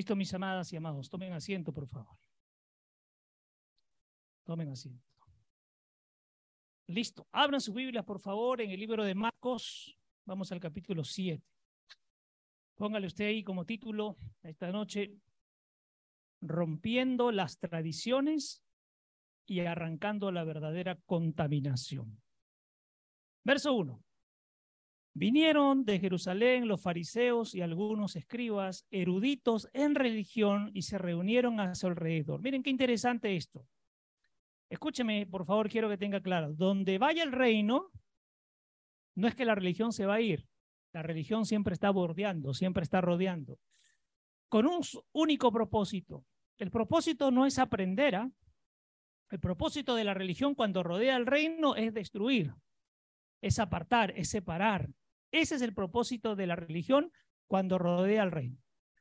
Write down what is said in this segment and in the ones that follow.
Listo, mis amadas y amados, tomen asiento, por favor. Tomen asiento. Listo. Abran su Biblia, por favor, en el libro de Marcos. Vamos al capítulo 7. Póngale usted ahí como título esta noche, Rompiendo las tradiciones y arrancando la verdadera contaminación. Verso 1. Vinieron de Jerusalén los fariseos y algunos escribas eruditos en religión y se reunieron a su alrededor. Miren qué interesante esto. Escúcheme, por favor, quiero que tenga claro. Donde vaya el reino, no es que la religión se va a ir. La religión siempre está bordeando, siempre está rodeando. Con un único propósito. El propósito no es aprender. ¿ah? El propósito de la religión cuando rodea el reino es destruir, es apartar, es separar. Ese es el propósito de la religión cuando rodea al reino.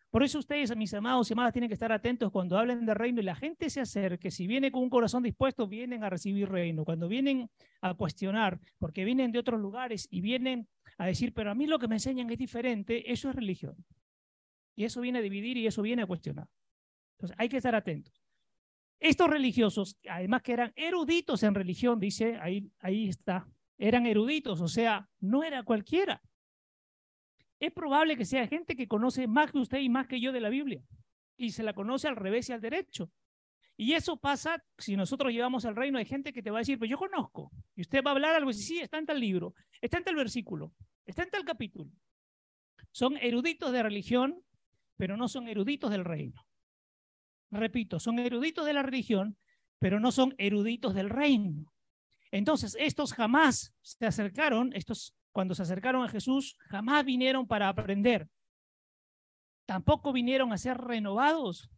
Por eso ustedes, mis amados y amadas, tienen que estar atentos cuando hablen de reino y la gente se acerque. Si viene con un corazón dispuesto, vienen a recibir reino. Cuando vienen a cuestionar, porque vienen de otros lugares y vienen a decir, pero a mí lo que me enseñan es diferente, eso es religión. Y eso viene a dividir y eso viene a cuestionar. Entonces, hay que estar atentos. Estos religiosos, además que eran eruditos en religión, dice, ahí, ahí está, eran eruditos, o sea, no era cualquiera. Es probable que sea gente que conoce más que usted y más que yo de la Biblia y se la conoce al revés y al derecho. Y eso pasa si nosotros llevamos al reino, hay gente que te va a decir, pues yo conozco. Y usted va a hablar algo y sí, está en tal libro, está en tal versículo, está en tal capítulo. Son eruditos de religión, pero no son eruditos del reino. Repito, son eruditos de la religión, pero no son eruditos del reino. Entonces, estos jamás se acercaron, estos cuando se acercaron a Jesús, jamás vinieron para aprender. Tampoco vinieron a ser renovados.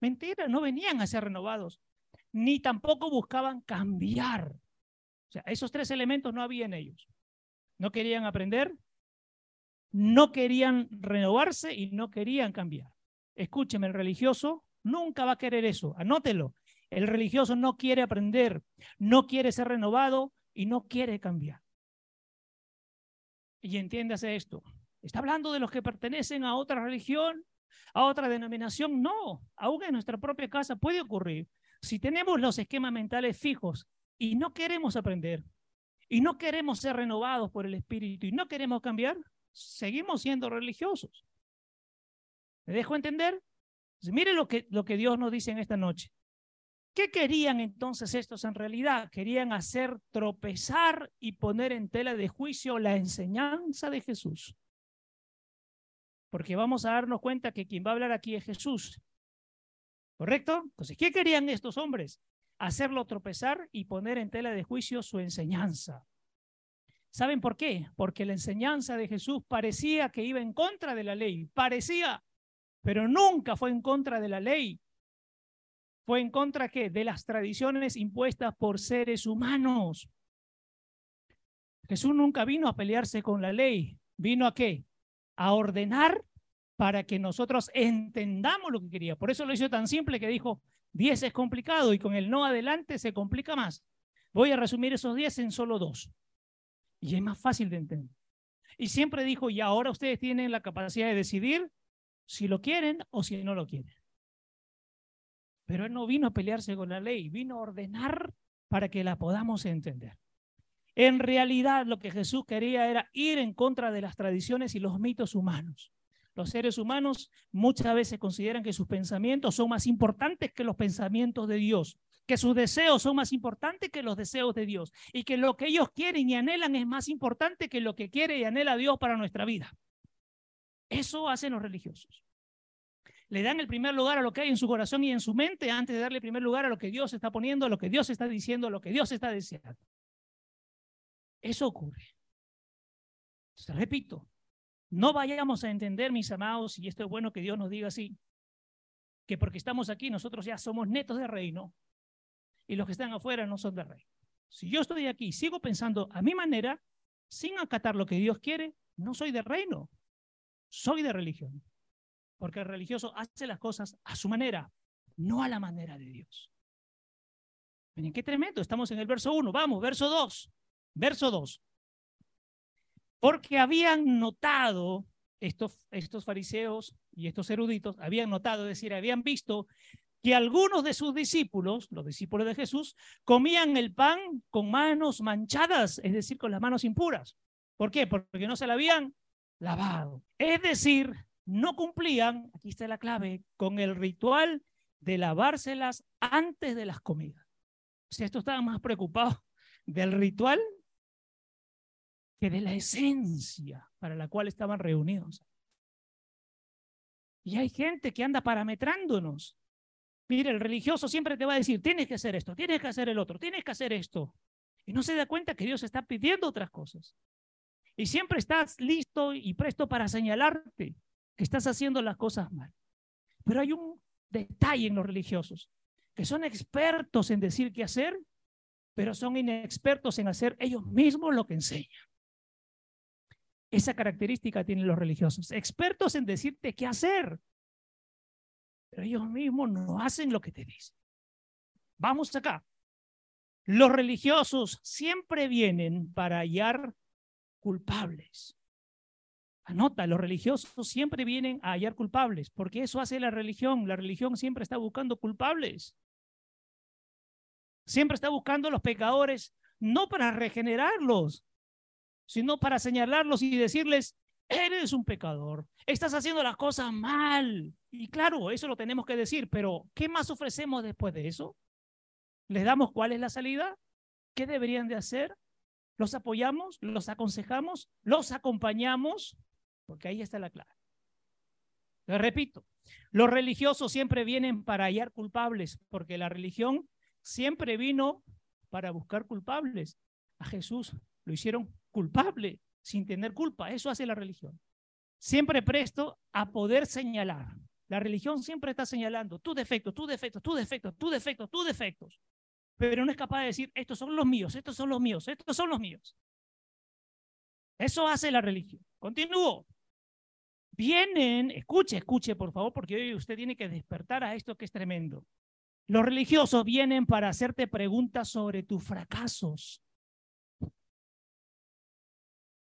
Mentira, no venían a ser renovados. Ni tampoco buscaban cambiar. O sea, esos tres elementos no había en ellos. No querían aprender, no querían renovarse y no querían cambiar. Escúcheme, el religioso nunca va a querer eso. Anótelo. El religioso no quiere aprender, no quiere ser renovado y no quiere cambiar. Y entiéndase esto. ¿Está hablando de los que pertenecen a otra religión, a otra denominación? No, aún en nuestra propia casa puede ocurrir. Si tenemos los esquemas mentales fijos y no queremos aprender, y no queremos ser renovados por el Espíritu, y no queremos cambiar, seguimos siendo religiosos. ¿Me dejo entender? mire lo que, lo que Dios nos dice en esta noche. ¿Qué querían entonces estos en realidad? Querían hacer tropezar y poner en tela de juicio la enseñanza de Jesús. Porque vamos a darnos cuenta que quien va a hablar aquí es Jesús. ¿Correcto? Entonces, ¿qué querían estos hombres? Hacerlo tropezar y poner en tela de juicio su enseñanza. ¿Saben por qué? Porque la enseñanza de Jesús parecía que iba en contra de la ley, parecía, pero nunca fue en contra de la ley, fue en contra ¿qué? de las tradiciones impuestas por seres humanos. Jesús nunca vino a pelearse con la ley, vino a qué? A ordenar para que nosotros entendamos lo que quería. Por eso lo hizo tan simple que dijo, 10 es complicado y con el no adelante se complica más. Voy a resumir esos 10 en solo dos. Y es más fácil de entender. Y siempre dijo, y ahora ustedes tienen la capacidad de decidir si lo quieren o si no lo quieren. Pero Él no vino a pelearse con la ley, vino a ordenar para que la podamos entender. En realidad lo que Jesús quería era ir en contra de las tradiciones y los mitos humanos. Los seres humanos muchas veces consideran que sus pensamientos son más importantes que los pensamientos de Dios, que sus deseos son más importantes que los deseos de Dios y que lo que ellos quieren y anhelan es más importante que lo que quiere y anhela Dios para nuestra vida. Eso hacen los religiosos le dan el primer lugar a lo que hay en su corazón y en su mente antes de darle el primer lugar a lo que Dios está poniendo, a lo que Dios está diciendo, a lo que Dios está deseando. Eso ocurre. Entonces, repito, no vayamos a entender, mis amados, y esto es bueno que Dios nos diga así, que porque estamos aquí nosotros ya somos netos de reino y los que están afuera no son de reino. Si yo estoy aquí y sigo pensando a mi manera, sin acatar lo que Dios quiere, no soy de reino, soy de religión porque el religioso hace las cosas a su manera, no a la manera de Dios. Miren qué tremendo, estamos en el verso 1, vamos, verso 2, verso 2. Porque habían notado estos, estos fariseos y estos eruditos habían notado, es decir, habían visto que algunos de sus discípulos, los discípulos de Jesús, comían el pan con manos manchadas, es decir, con las manos impuras. ¿Por qué? Porque no se la habían lavado. Es decir, no cumplían, aquí está la clave, con el ritual de lavárselas antes de las comidas. O sea, estos estaban más preocupados del ritual que de la esencia para la cual estaban reunidos. Y hay gente que anda parametrándonos. Mire, el religioso siempre te va a decir, tienes que hacer esto, tienes que hacer el otro, tienes que hacer esto. Y no se da cuenta que Dios está pidiendo otras cosas. Y siempre estás listo y presto para señalarte estás haciendo las cosas mal. Pero hay un detalle en los religiosos, que son expertos en decir qué hacer, pero son inexpertos en hacer ellos mismos lo que enseñan. Esa característica tienen los religiosos, expertos en decirte qué hacer, pero ellos mismos no hacen lo que te dicen. Vamos acá. Los religiosos siempre vienen para hallar culpables. Anota, los religiosos siempre vienen a hallar culpables, porque eso hace la religión. La religión siempre está buscando culpables. Siempre está buscando a los pecadores, no para regenerarlos, sino para señalarlos y decirles, eres un pecador, estás haciendo las cosas mal. Y claro, eso lo tenemos que decir, pero ¿qué más ofrecemos después de eso? ¿Les damos cuál es la salida? ¿Qué deberían de hacer? ¿Los apoyamos? ¿Los aconsejamos? ¿Los acompañamos? Porque ahí está la clave. Les repito, los religiosos siempre vienen para hallar culpables, porque la religión siempre vino para buscar culpables. A Jesús lo hicieron culpable sin tener culpa. Eso hace la religión. Siempre presto a poder señalar. La religión siempre está señalando tus defectos, tus defectos, tus defectos, tus defectos, tus defectos. Pero no es capaz de decir, estos son los míos, estos son los míos, estos son los míos. Eso hace la religión. Continúo. Vienen, escuche, escuche por favor, porque hoy usted tiene que despertar a esto que es tremendo. Los religiosos vienen para hacerte preguntas sobre tus fracasos.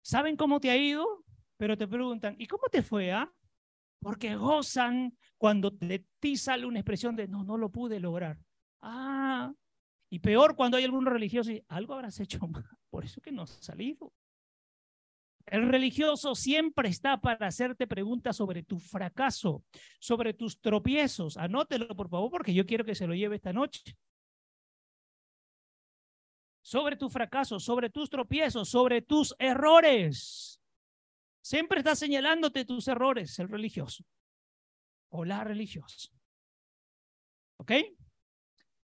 ¿Saben cómo te ha ido? Pero te preguntan, ¿y cómo te fue? Ah? Porque gozan cuando de ti sale una expresión de, no, no lo pude lograr. Ah, y peor cuando hay algún religioso y algo habrás hecho mal, por eso que no has salido. El religioso siempre está para hacerte preguntas sobre tu fracaso, sobre tus tropiezos. Anótelo, por favor, porque yo quiero que se lo lleve esta noche. Sobre tu fracaso, sobre tus tropiezos, sobre tus errores. Siempre está señalándote tus errores, el religioso o la religiosa. ¿Ok?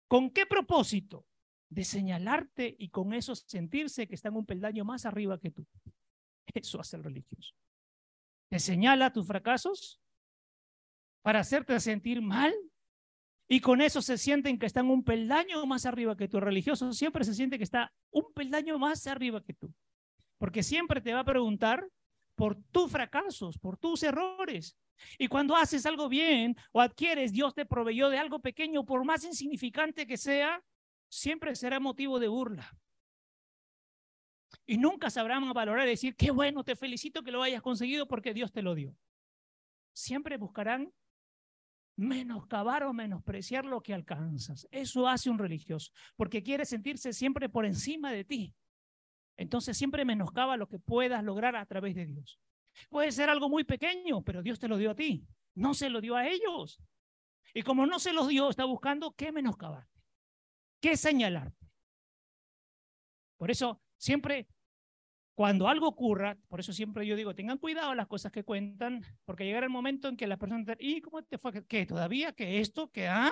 ¿Con qué propósito? De señalarte y con eso sentirse que están un peldaño más arriba que tú. Eso hace el religioso. Te señala tus fracasos para hacerte sentir mal y con eso se sienten que están un peldaño más arriba que tú. El religioso siempre se siente que está un peldaño más arriba que tú. Porque siempre te va a preguntar por tus fracasos, por tus errores. Y cuando haces algo bien o adquieres, Dios te proveyó de algo pequeño, por más insignificante que sea, siempre será motivo de burla. Y nunca sabrán valorar y decir, qué bueno, te felicito que lo hayas conseguido porque Dios te lo dio. Siempre buscarán menoscabar o menospreciar lo que alcanzas. Eso hace un religioso, porque quiere sentirse siempre por encima de ti. Entonces siempre menoscaba lo que puedas lograr a través de Dios. Puede ser algo muy pequeño, pero Dios te lo dio a ti. No se lo dio a ellos. Y como no se los dio, está buscando qué menoscabarte, qué señalarte. Por eso siempre cuando algo ocurra, por eso siempre yo digo, tengan cuidado las cosas que cuentan, porque llegará el momento en que las personas ¿y cómo te fue? ¿Qué? ¿Todavía? ¿Qué esto? ¿Qué? Ah?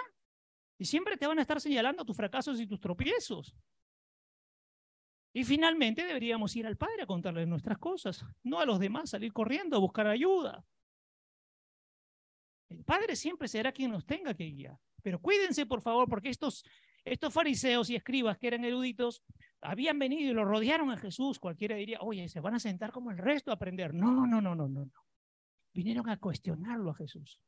Y siempre te van a estar señalando tus fracasos y tus tropiezos. Y finalmente deberíamos ir al Padre a contarle nuestras cosas, no a los demás salir corriendo a buscar ayuda. El Padre siempre será quien nos tenga que guiar. Pero cuídense, por favor, porque estos, estos fariseos y escribas que eran eruditos habían venido y lo rodearon a Jesús. Cualquiera diría, oye, se van a sentar como el resto a aprender. No, no, no, no, no, no. Vinieron a cuestionarlo a Jesús.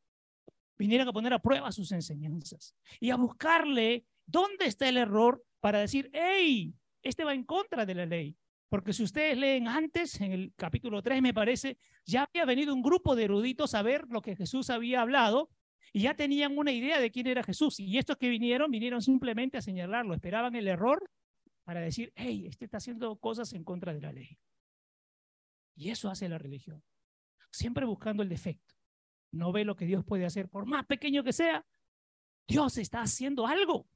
Vinieron a poner a prueba sus enseñanzas y a buscarle dónde está el error para decir, hey, este va en contra de la ley. Porque si ustedes leen antes, en el capítulo 3 me parece, ya había venido un grupo de eruditos a ver lo que Jesús había hablado y ya tenían una idea de quién era Jesús. Y estos que vinieron, vinieron simplemente a señalarlo, esperaban el error para decir, hey, este está haciendo cosas en contra de la ley. Y eso hace la religión. Siempre buscando el defecto. No ve lo que Dios puede hacer, por más pequeño que sea. Dios está haciendo algo.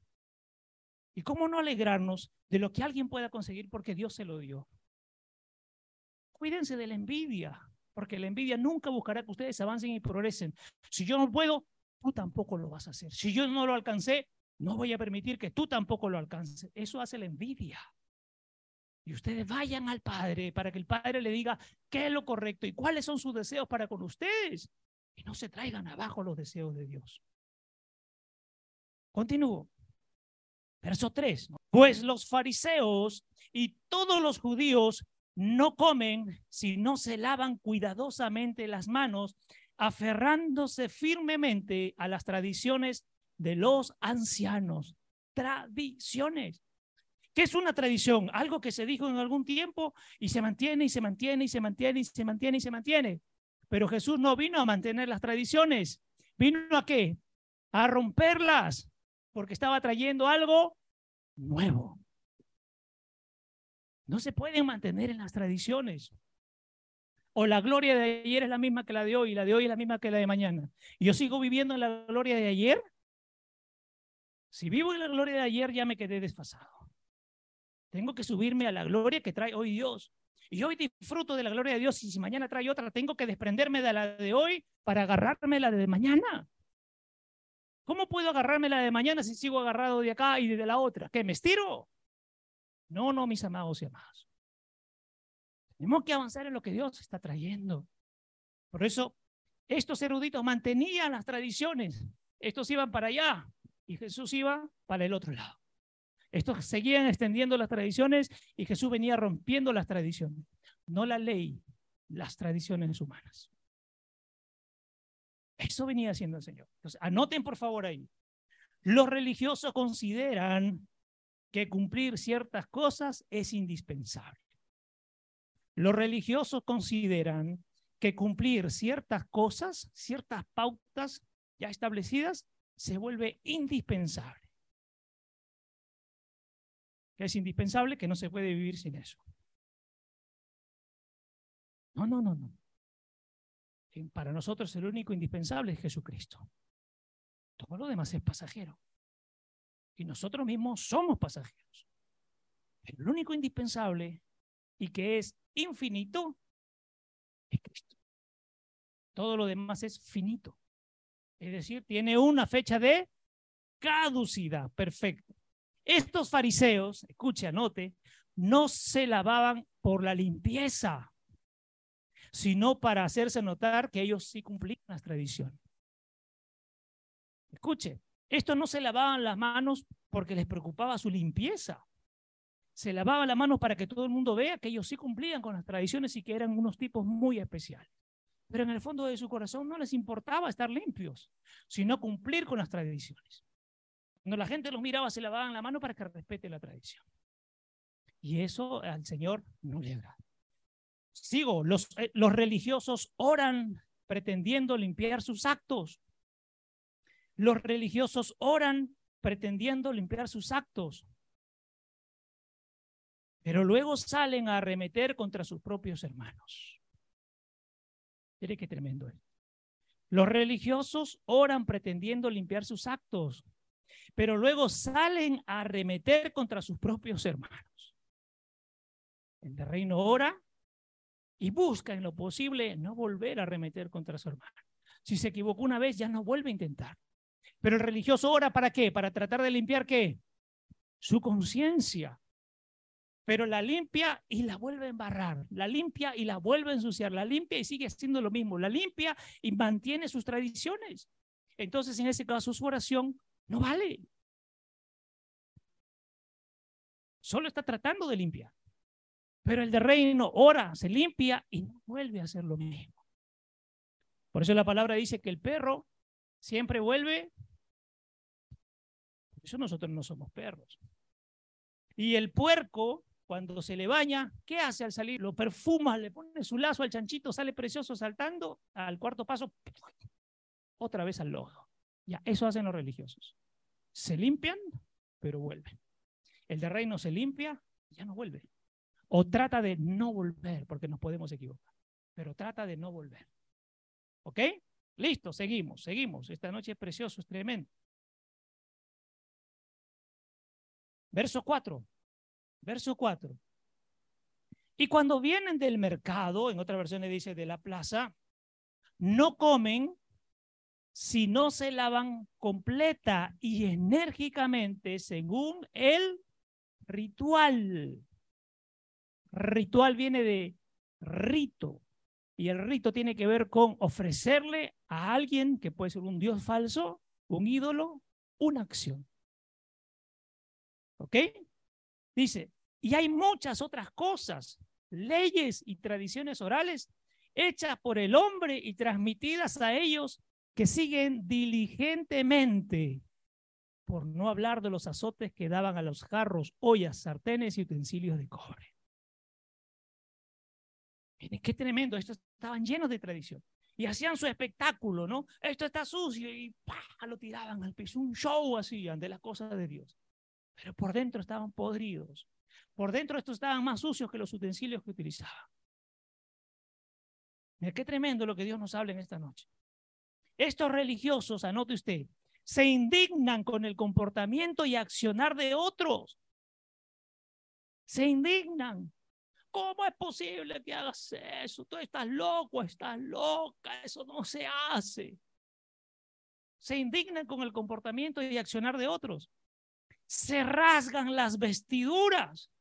¿Y cómo no alegrarnos de lo que alguien pueda conseguir porque Dios se lo dio? Cuídense de la envidia, porque la envidia nunca buscará que ustedes avancen y progresen. Si yo no puedo, tú tampoco lo vas a hacer. Si yo no lo alcancé, no voy a permitir que tú tampoco lo alcances. Eso hace la envidia. Y ustedes vayan al Padre para que el Padre le diga qué es lo correcto y cuáles son sus deseos para con ustedes. Y no se traigan abajo los deseos de Dios. Continúo. Verso 3. Pues los fariseos y todos los judíos no comen si no se lavan cuidadosamente las manos, aferrándose firmemente a las tradiciones de los ancianos. Tradiciones. ¿Qué es una tradición? Algo que se dijo en algún tiempo y se mantiene y se mantiene y se mantiene y se mantiene y se mantiene. Pero Jesús no vino a mantener las tradiciones. ¿Vino a qué? A romperlas porque estaba trayendo algo nuevo. No se pueden mantener en las tradiciones. O la gloria de ayer es la misma que la de hoy, y la de hoy es la misma que la de mañana. Yo sigo viviendo en la gloria de ayer. Si vivo en la gloria de ayer, ya me quedé desfasado. Tengo que subirme a la gloria que trae hoy Dios. Y hoy disfruto de la gloria de Dios y si mañana trae otra, tengo que desprenderme de la de hoy para agarrarme la de mañana. ¿Cómo puedo agarrarme la de mañana si sigo agarrado de acá y de la otra? ¿Qué, me estiro? No, no, mis amados y amadas. Tenemos que avanzar en lo que Dios está trayendo. Por eso, estos eruditos mantenían las tradiciones. Estos iban para allá y Jesús iba para el otro lado. Estos seguían extendiendo las tradiciones y Jesús venía rompiendo las tradiciones. No la ley, las tradiciones humanas. Eso venía haciendo el Señor. Entonces, anoten por favor ahí. Los religiosos consideran que cumplir ciertas cosas es indispensable. Los religiosos consideran que cumplir ciertas cosas, ciertas pautas ya establecidas, se vuelve indispensable. Es indispensable, que no se puede vivir sin eso. No, no, no, no. Para nosotros el único indispensable es Jesucristo. Todo lo demás es pasajero. Y nosotros mismos somos pasajeros. el único indispensable y que es infinito es Cristo. Todo lo demás es finito. Es decir, tiene una fecha de caducidad. Perfecto. Estos fariseos, escuche, anote, no se lavaban por la limpieza sino para hacerse notar que ellos sí cumplían las tradiciones. Escuche, estos no se lavaban las manos porque les preocupaba su limpieza. Se lavaban las manos para que todo el mundo vea que ellos sí cumplían con las tradiciones y que eran unos tipos muy especiales. Pero en el fondo de su corazón no les importaba estar limpios, sino cumplir con las tradiciones. Cuando la gente los miraba, se lavaban la mano para que respete la tradición. Y eso al Señor no le agrada. Sigo, los, eh, los religiosos oran pretendiendo limpiar sus actos. Los religiosos oran pretendiendo limpiar sus actos. Pero luego salen a arremeter contra sus propios hermanos. Mire qué tremendo es. Los religiosos oran pretendiendo limpiar sus actos, pero luego salen a arremeter contra sus propios hermanos. El de reino ora y busca en lo posible no volver a arremeter contra su hermano. Si se equivocó una vez, ya no vuelve a intentar. Pero el religioso ora para qué? Para tratar de limpiar qué? Su conciencia. Pero la limpia y la vuelve a embarrar, la limpia y la vuelve a ensuciar, la limpia y sigue haciendo lo mismo, la limpia y mantiene sus tradiciones. Entonces, en ese caso, su oración no vale. Solo está tratando de limpiar. Pero el de reino ora, se limpia y no vuelve a hacer lo mismo. Por eso la palabra dice que el perro siempre vuelve. Por eso nosotros no somos perros. Y el puerco, cuando se le baña, ¿qué hace al salir? Lo perfuma, le pone su lazo al chanchito, sale precioso saltando, al cuarto paso, otra vez al lodo. Ya, eso hacen los religiosos. Se limpian, pero vuelven. El de reino se limpia, ya no vuelve. O trata de no volver, porque nos podemos equivocar, pero trata de no volver. ¿Ok? Listo, seguimos, seguimos. Esta noche es precioso, es tremendo. Verso 4. Verso 4. Y cuando vienen del mercado, en otra versión dice de la plaza, no comen si no se lavan completa y enérgicamente según el ritual. Ritual viene de rito y el rito tiene que ver con ofrecerle a alguien que puede ser un dios falso, un ídolo, una acción. ¿Ok? Dice, y hay muchas otras cosas, leyes y tradiciones orales hechas por el hombre y transmitidas a ellos que siguen diligentemente, por no hablar de los azotes que daban a los jarros, ollas, sartenes y utensilios de cobre. Miren, qué tremendo, estos estaban llenos de tradición. Y hacían su espectáculo, ¿no? Esto está sucio y lo tiraban al piso, un show hacían de las cosas de Dios pero por dentro estaban podridos. Por dentro estos estaban más sucios que los utensilios que utilizaban. Mira qué tremendo lo que Dios nos habla en esta noche. Estos religiosos, anote usted, se indignan con el comportamiento y accionar de otros. Se indignan. ¿Cómo es posible que hagas eso? Tú estás loco, estás loca, eso no se hace. Se indignan con el comportamiento y accionar de otros se rasgan las vestiduras.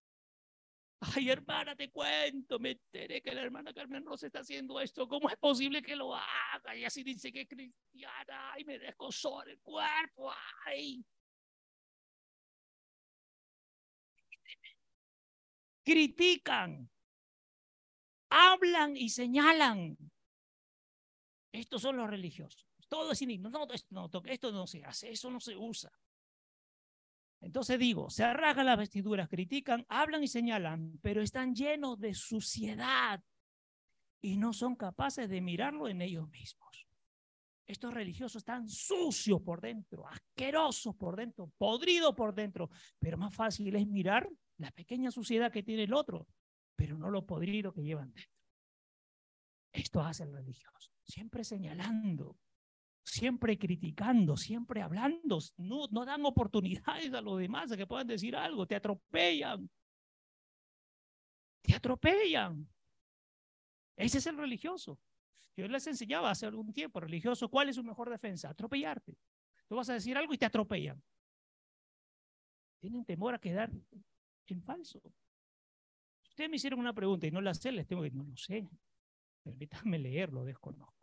Ay, hermana, te cuento, me enteré que la hermana Carmen Rosa está haciendo esto. ¿Cómo es posible que lo haga? Y así dice que es cristiana. Ay, me solo el cuerpo. Ay. Critican, hablan y señalan. Estos son los religiosos. Todo es indigno. No, esto no, esto no se hace, eso no se usa. Entonces digo, se arragan las vestiduras, critican, hablan y señalan, pero están llenos de suciedad y no son capaces de mirarlo en ellos mismos. Estos religiosos están sucios por dentro, asquerosos por dentro, podridos por dentro, pero más fácil es mirar la pequeña suciedad que tiene el otro, pero no lo podrido que llevan dentro. Esto hace el religioso, siempre señalando, siempre criticando, siempre hablando, no, no dan oportunidades a los demás de que puedan decir algo, te atropellan. Te atropellan. Ese es el religioso. Yo les enseñaba hace algún tiempo, religioso, ¿cuál es su mejor defensa? Atropellarte. Tú vas a decir algo y te atropellan. Tienen temor a quedar en falso. Ustedes me hicieron una pregunta y no la sé, les tengo que no lo sé. Permítanme leerlo, desconozco.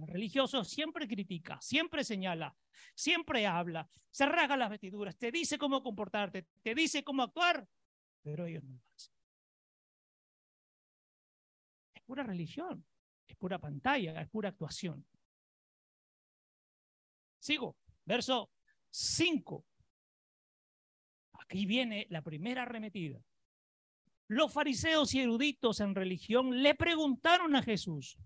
No sé. El religioso siempre critica, siempre señala, siempre habla, se rasga las vestiduras, te dice cómo comportarte, te dice cómo actuar, pero ellos no lo hacen. Es pura religión, es pura pantalla, es pura actuación. Sigo, verso 5. Aquí viene la primera arremetida. Los fariseos y eruditos en religión le preguntaron a Jesús,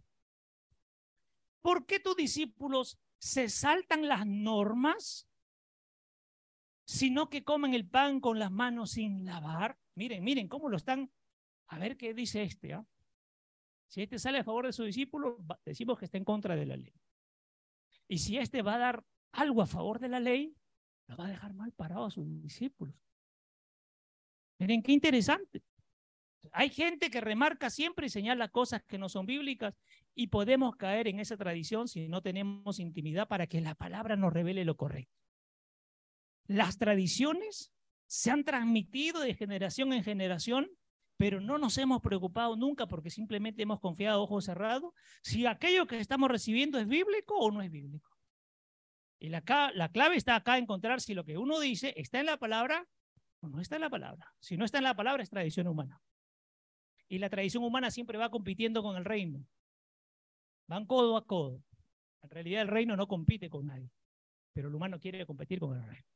¿Por qué tus discípulos se saltan las normas, sino que comen el pan con las manos sin lavar? Miren, miren cómo lo están. A ver qué dice este. ¿ah? Si este sale a favor de su discípulo, decimos que está en contra de la ley. Y si este va a dar algo a favor de la ley, lo va a dejar mal parado a sus discípulos. Miren qué interesante. Hay gente que remarca siempre y señala cosas que no son bíblicas y podemos caer en esa tradición si no tenemos intimidad para que la palabra nos revele lo correcto. Las tradiciones se han transmitido de generación en generación, pero no nos hemos preocupado nunca porque simplemente hemos confiado ojos cerrados si aquello que estamos recibiendo es bíblico o no es bíblico. Y la, la clave está acá encontrar si lo que uno dice está en la palabra o no está en la palabra. Si no está en la palabra es tradición humana. Y la tradición humana siempre va compitiendo con el reino. Van codo a codo. En realidad el reino no compite con nadie, pero el humano quiere competir con el reino.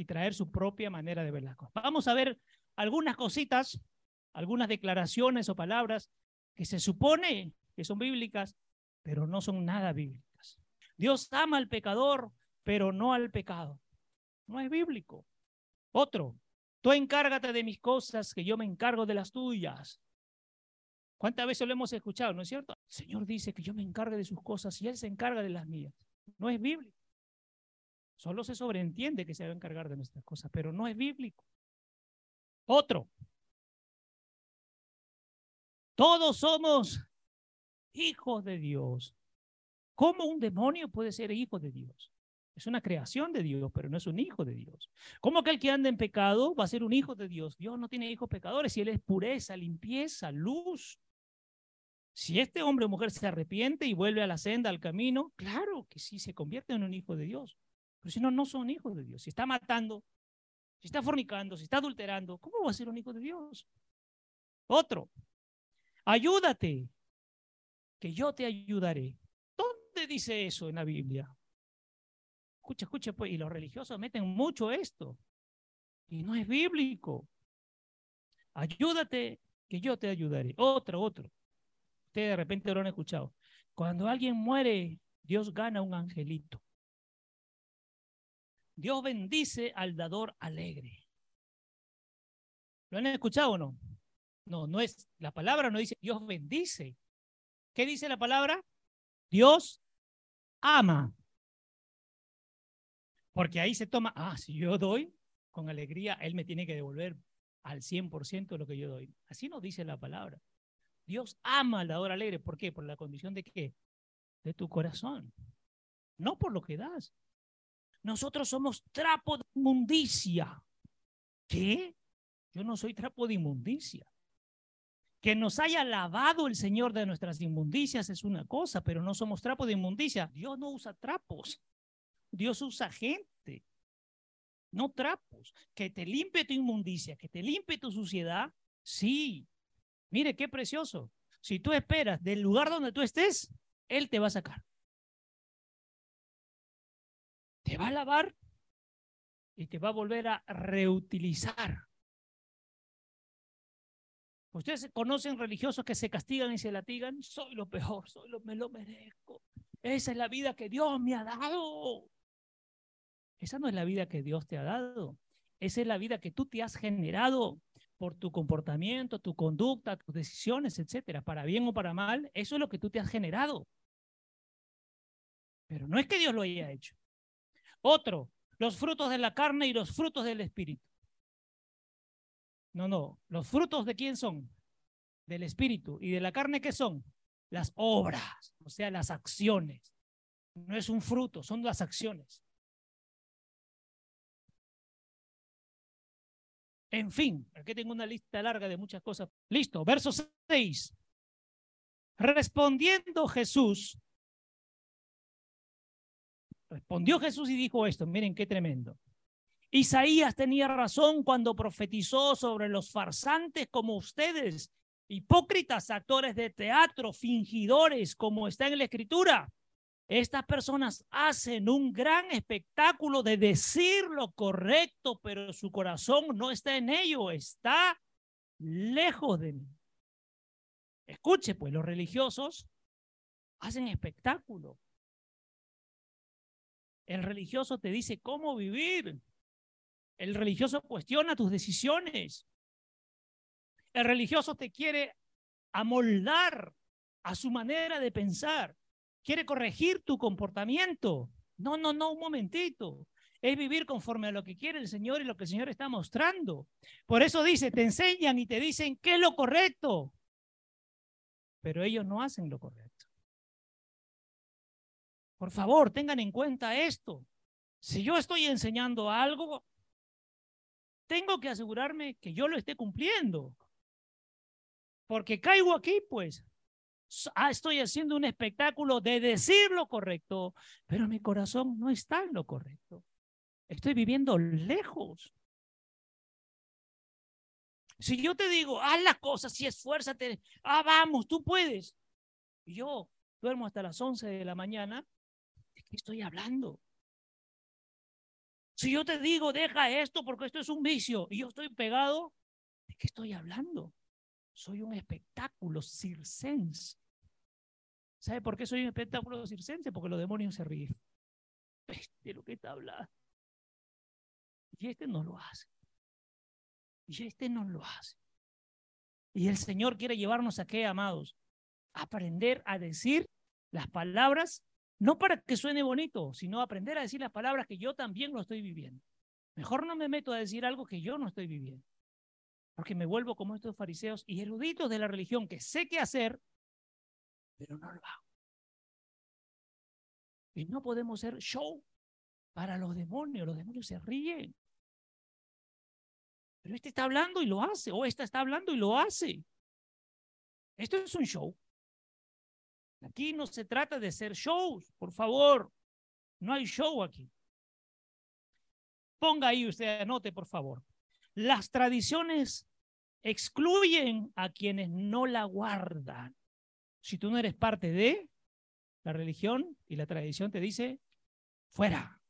y traer su propia manera de ver las cosas. Vamos a ver algunas cositas, algunas declaraciones o palabras que se supone que son bíblicas, pero no son nada bíblicas. Dios ama al pecador, pero no al pecado. No es bíblico. Otro, tú encárgate de mis cosas, que yo me encargo de las tuyas. ¿Cuántas veces lo hemos escuchado, no es cierto? El Señor dice que yo me encargue de sus cosas y Él se encarga de las mías. No es bíblico. Solo se sobreentiende que se va a encargar de nuestras cosas, pero no es bíblico. Otro. Todos somos hijos de Dios. ¿Cómo un demonio puede ser hijo de Dios? Es una creación de Dios, pero no es un hijo de Dios. ¿Cómo que el que anda en pecado va a ser un hijo de Dios? Dios no tiene hijos pecadores y Él es pureza, limpieza, luz. Si este hombre o mujer se arrepiente y vuelve a la senda, al camino, claro que sí, se convierte en un hijo de Dios. Pero si no, no son hijos de Dios. Si está matando, si está fornicando, si está adulterando, ¿cómo va a ser un hijo de Dios? Otro, ayúdate, que yo te ayudaré. ¿Dónde dice eso en la Biblia? Escucha, escucha, pues, y los religiosos meten mucho esto. Y no es bíblico. Ayúdate, que yo te ayudaré. Otro, otro. De repente lo han escuchado. Cuando alguien muere, Dios gana un angelito. Dios bendice al dador alegre. ¿Lo han escuchado o no? No, no es, la palabra no dice Dios bendice. ¿Qué dice la palabra? Dios ama. Porque ahí se toma, ah, si yo doy con alegría, Él me tiene que devolver al 100% lo que yo doy. Así nos dice la palabra. Dios ama al dador alegre. ¿Por qué? Por la condición de qué? De tu corazón. No por lo que das. Nosotros somos trapo de inmundicia. ¿Qué? Yo no soy trapo de inmundicia. Que nos haya lavado el Señor de nuestras inmundicias es una cosa, pero no somos trapo de inmundicia. Dios no usa trapos. Dios usa gente, no trapos. Que te limpie tu inmundicia, que te limpie tu suciedad. Sí. Mire qué precioso. Si tú esperas del lugar donde tú estés, Él te va a sacar. te va a lavar y te va a volver a reutilizar. Ustedes conocen religiosos que se castigan y se latigan. Soy lo peor, soy lo, me lo merezco. Esa es la vida que Dios me ha dado. Esa no es la vida que Dios te ha dado. Esa es la vida que tú te has generado por tu comportamiento, tu conducta, tus decisiones, etcétera, para bien o para mal. Eso es lo que tú te has generado. Pero no es que Dios lo haya hecho. Otro, los frutos de la carne y los frutos del espíritu. No, no, los frutos de quién son? Del espíritu. ¿Y de la carne qué son? Las obras, o sea, las acciones. No es un fruto, son las acciones. En fin, aquí tengo una lista larga de muchas cosas. Listo, verso 6. Respondiendo Jesús, Respondió Jesús y dijo esto, miren qué tremendo. Isaías tenía razón cuando profetizó sobre los farsantes como ustedes, hipócritas, actores de teatro, fingidores, como está en la escritura. Estas personas hacen un gran espectáculo de decir lo correcto, pero su corazón no está en ello, está lejos de mí. Escuche, pues los religiosos hacen espectáculo, el religioso te dice cómo vivir. El religioso cuestiona tus decisiones. El religioso te quiere amoldar a su manera de pensar. Quiere corregir tu comportamiento. No, no, no, un momentito. Es vivir conforme a lo que quiere el Señor y lo que el Señor está mostrando. Por eso dice, te enseñan y te dicen qué es lo correcto. Pero ellos no hacen lo correcto. Por favor, tengan en cuenta esto. Si yo estoy enseñando algo, tengo que asegurarme que yo lo esté cumpliendo. Porque caigo aquí, pues, ah, estoy haciendo un espectáculo de decir lo correcto, pero mi corazón no está en lo correcto. Estoy viviendo lejos. Si yo te digo, haz las cosas, si esfuérzate, ah, vamos, tú puedes. yo duermo hasta las 11 de la mañana qué estoy hablando? Si yo te digo, deja esto porque esto es un vicio y yo estoy pegado, ¿de qué estoy hablando? Soy un espectáculo circense. ¿Sabe por qué soy un espectáculo circense? Porque los demonios se ríen. De lo que está hablando. Y este no lo hace. Y este no lo hace. Y el Señor quiere llevarnos a qué, amados? aprender a decir las palabras, no para que suene bonito, sino aprender a decir las palabras que yo también lo estoy viviendo. Mejor no me meto a decir algo que yo no estoy viviendo. Porque me vuelvo como estos fariseos y eruditos de la religión que sé qué hacer, pero no lo hago. Y no podemos ser show para los demonios. Los demonios se ríen. Pero este está hablando y lo hace, o esta está hablando y lo hace. Esto es un show. Aquí no se trata de ser shows, por favor. No hay show aquí. Ponga ahí usted, anote, por favor. Las tradiciones excluyen a quienes no la guardan. Si tú no eres parte de la religión y la tradición te dice, fuera.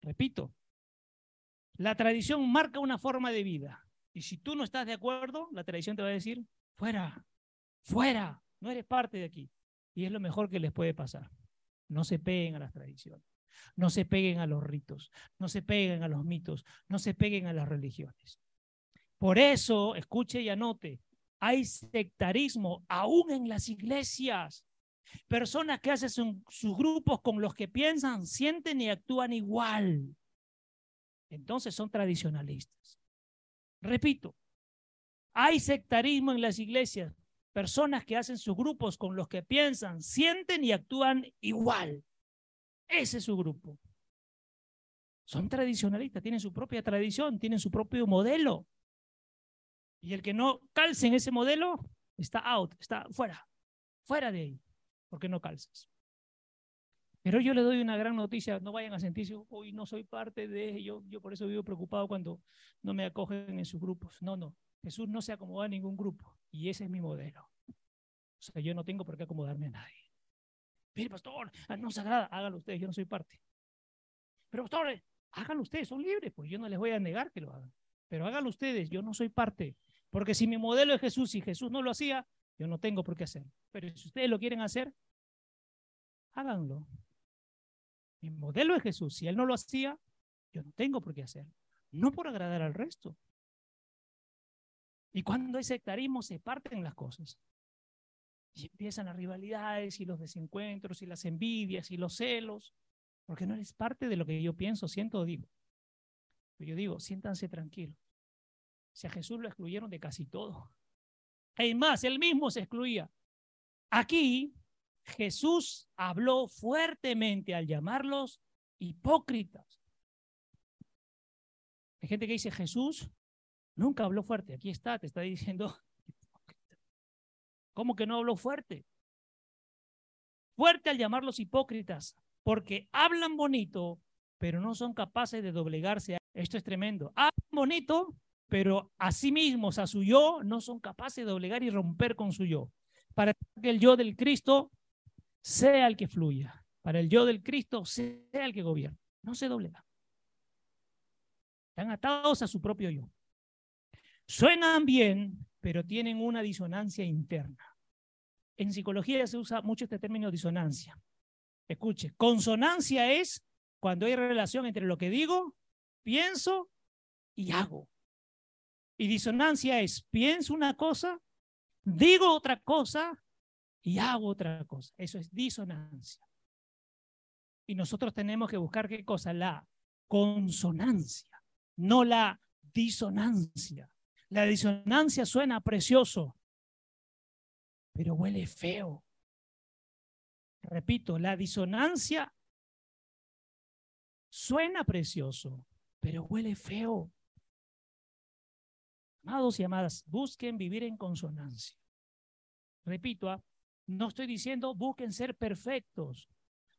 Repito, la tradición marca una forma de vida. Y si tú no estás de acuerdo, la tradición te va a decir, fuera, fuera, no eres parte de aquí. Y es lo mejor que les puede pasar. No se peguen a las tradiciones, no se peguen a los ritos, no se peguen a los mitos, no se peguen a las religiones. Por eso, escuche y anote, hay sectarismo aún en las iglesias. Personas que hacen sus grupos con los que piensan, sienten y actúan igual. Entonces son tradicionalistas. Repito, hay sectarismo en las iglesias personas que hacen sus grupos con los que piensan, sienten y actúan igual. Ese es su grupo. Son tradicionalistas, tienen su propia tradición, tienen su propio modelo. Y el que no calce en ese modelo está out, está fuera, fuera de ahí, porque no calzas. Pero yo le doy una gran noticia, no vayan a sentirse, hoy no soy parte de ello, yo por eso vivo preocupado cuando no me acogen en sus grupos. No, no, Jesús no se acomoda a ningún grupo y ese es mi modelo. O sea, yo no tengo por qué acomodarme a nadie. Mire, pastor, ah, no sagrada, háganlo ustedes, yo no soy parte. Pero, pastor, háganlo ustedes, son libres, pues yo no les voy a negar que lo hagan. Pero háganlo ustedes, yo no soy parte. Porque si mi modelo es Jesús y Jesús no lo hacía, yo no tengo por qué hacer. Pero si ustedes lo quieren hacer, háganlo. Mi modelo es Jesús. Si él no lo hacía, yo no tengo por qué hacer. No por agradar al resto, y cuando hay sectarismo se parten las cosas. Y empiezan las rivalidades y los desencuentros y las envidias y los celos, porque no eres parte de lo que yo pienso, siento o digo. Pero yo digo, siéntanse tranquilos. Si a Jesús lo excluyeron de casi todo. Hay más, él mismo se excluía. Aquí Jesús habló fuertemente al llamarlos hipócritas. Hay gente que dice, Jesús Nunca habló fuerte. Aquí está, te está diciendo. ¿Cómo que no habló fuerte? Fuerte al llamarlos hipócritas, porque hablan bonito, pero no son capaces de doblegarse. Esto es tremendo. Hablan bonito, pero a sí mismos, a su yo, no son capaces de doblegar y romper con su yo. Para que el yo del Cristo sea el que fluya. Para el yo del Cristo sea el que gobierna. No se doblega. Están atados a su propio yo. Suenan bien, pero tienen una disonancia interna. En psicología se usa mucho este término disonancia. Escuche, consonancia es cuando hay relación entre lo que digo, pienso y hago. Y disonancia es pienso una cosa, digo otra cosa y hago otra cosa. Eso es disonancia. Y nosotros tenemos que buscar qué cosa? La consonancia, no la disonancia. La disonancia suena precioso, pero huele feo. Repito, la disonancia suena precioso, pero huele feo. Amados y amadas, busquen vivir en consonancia. Repito, ¿ah? no estoy diciendo busquen ser perfectos,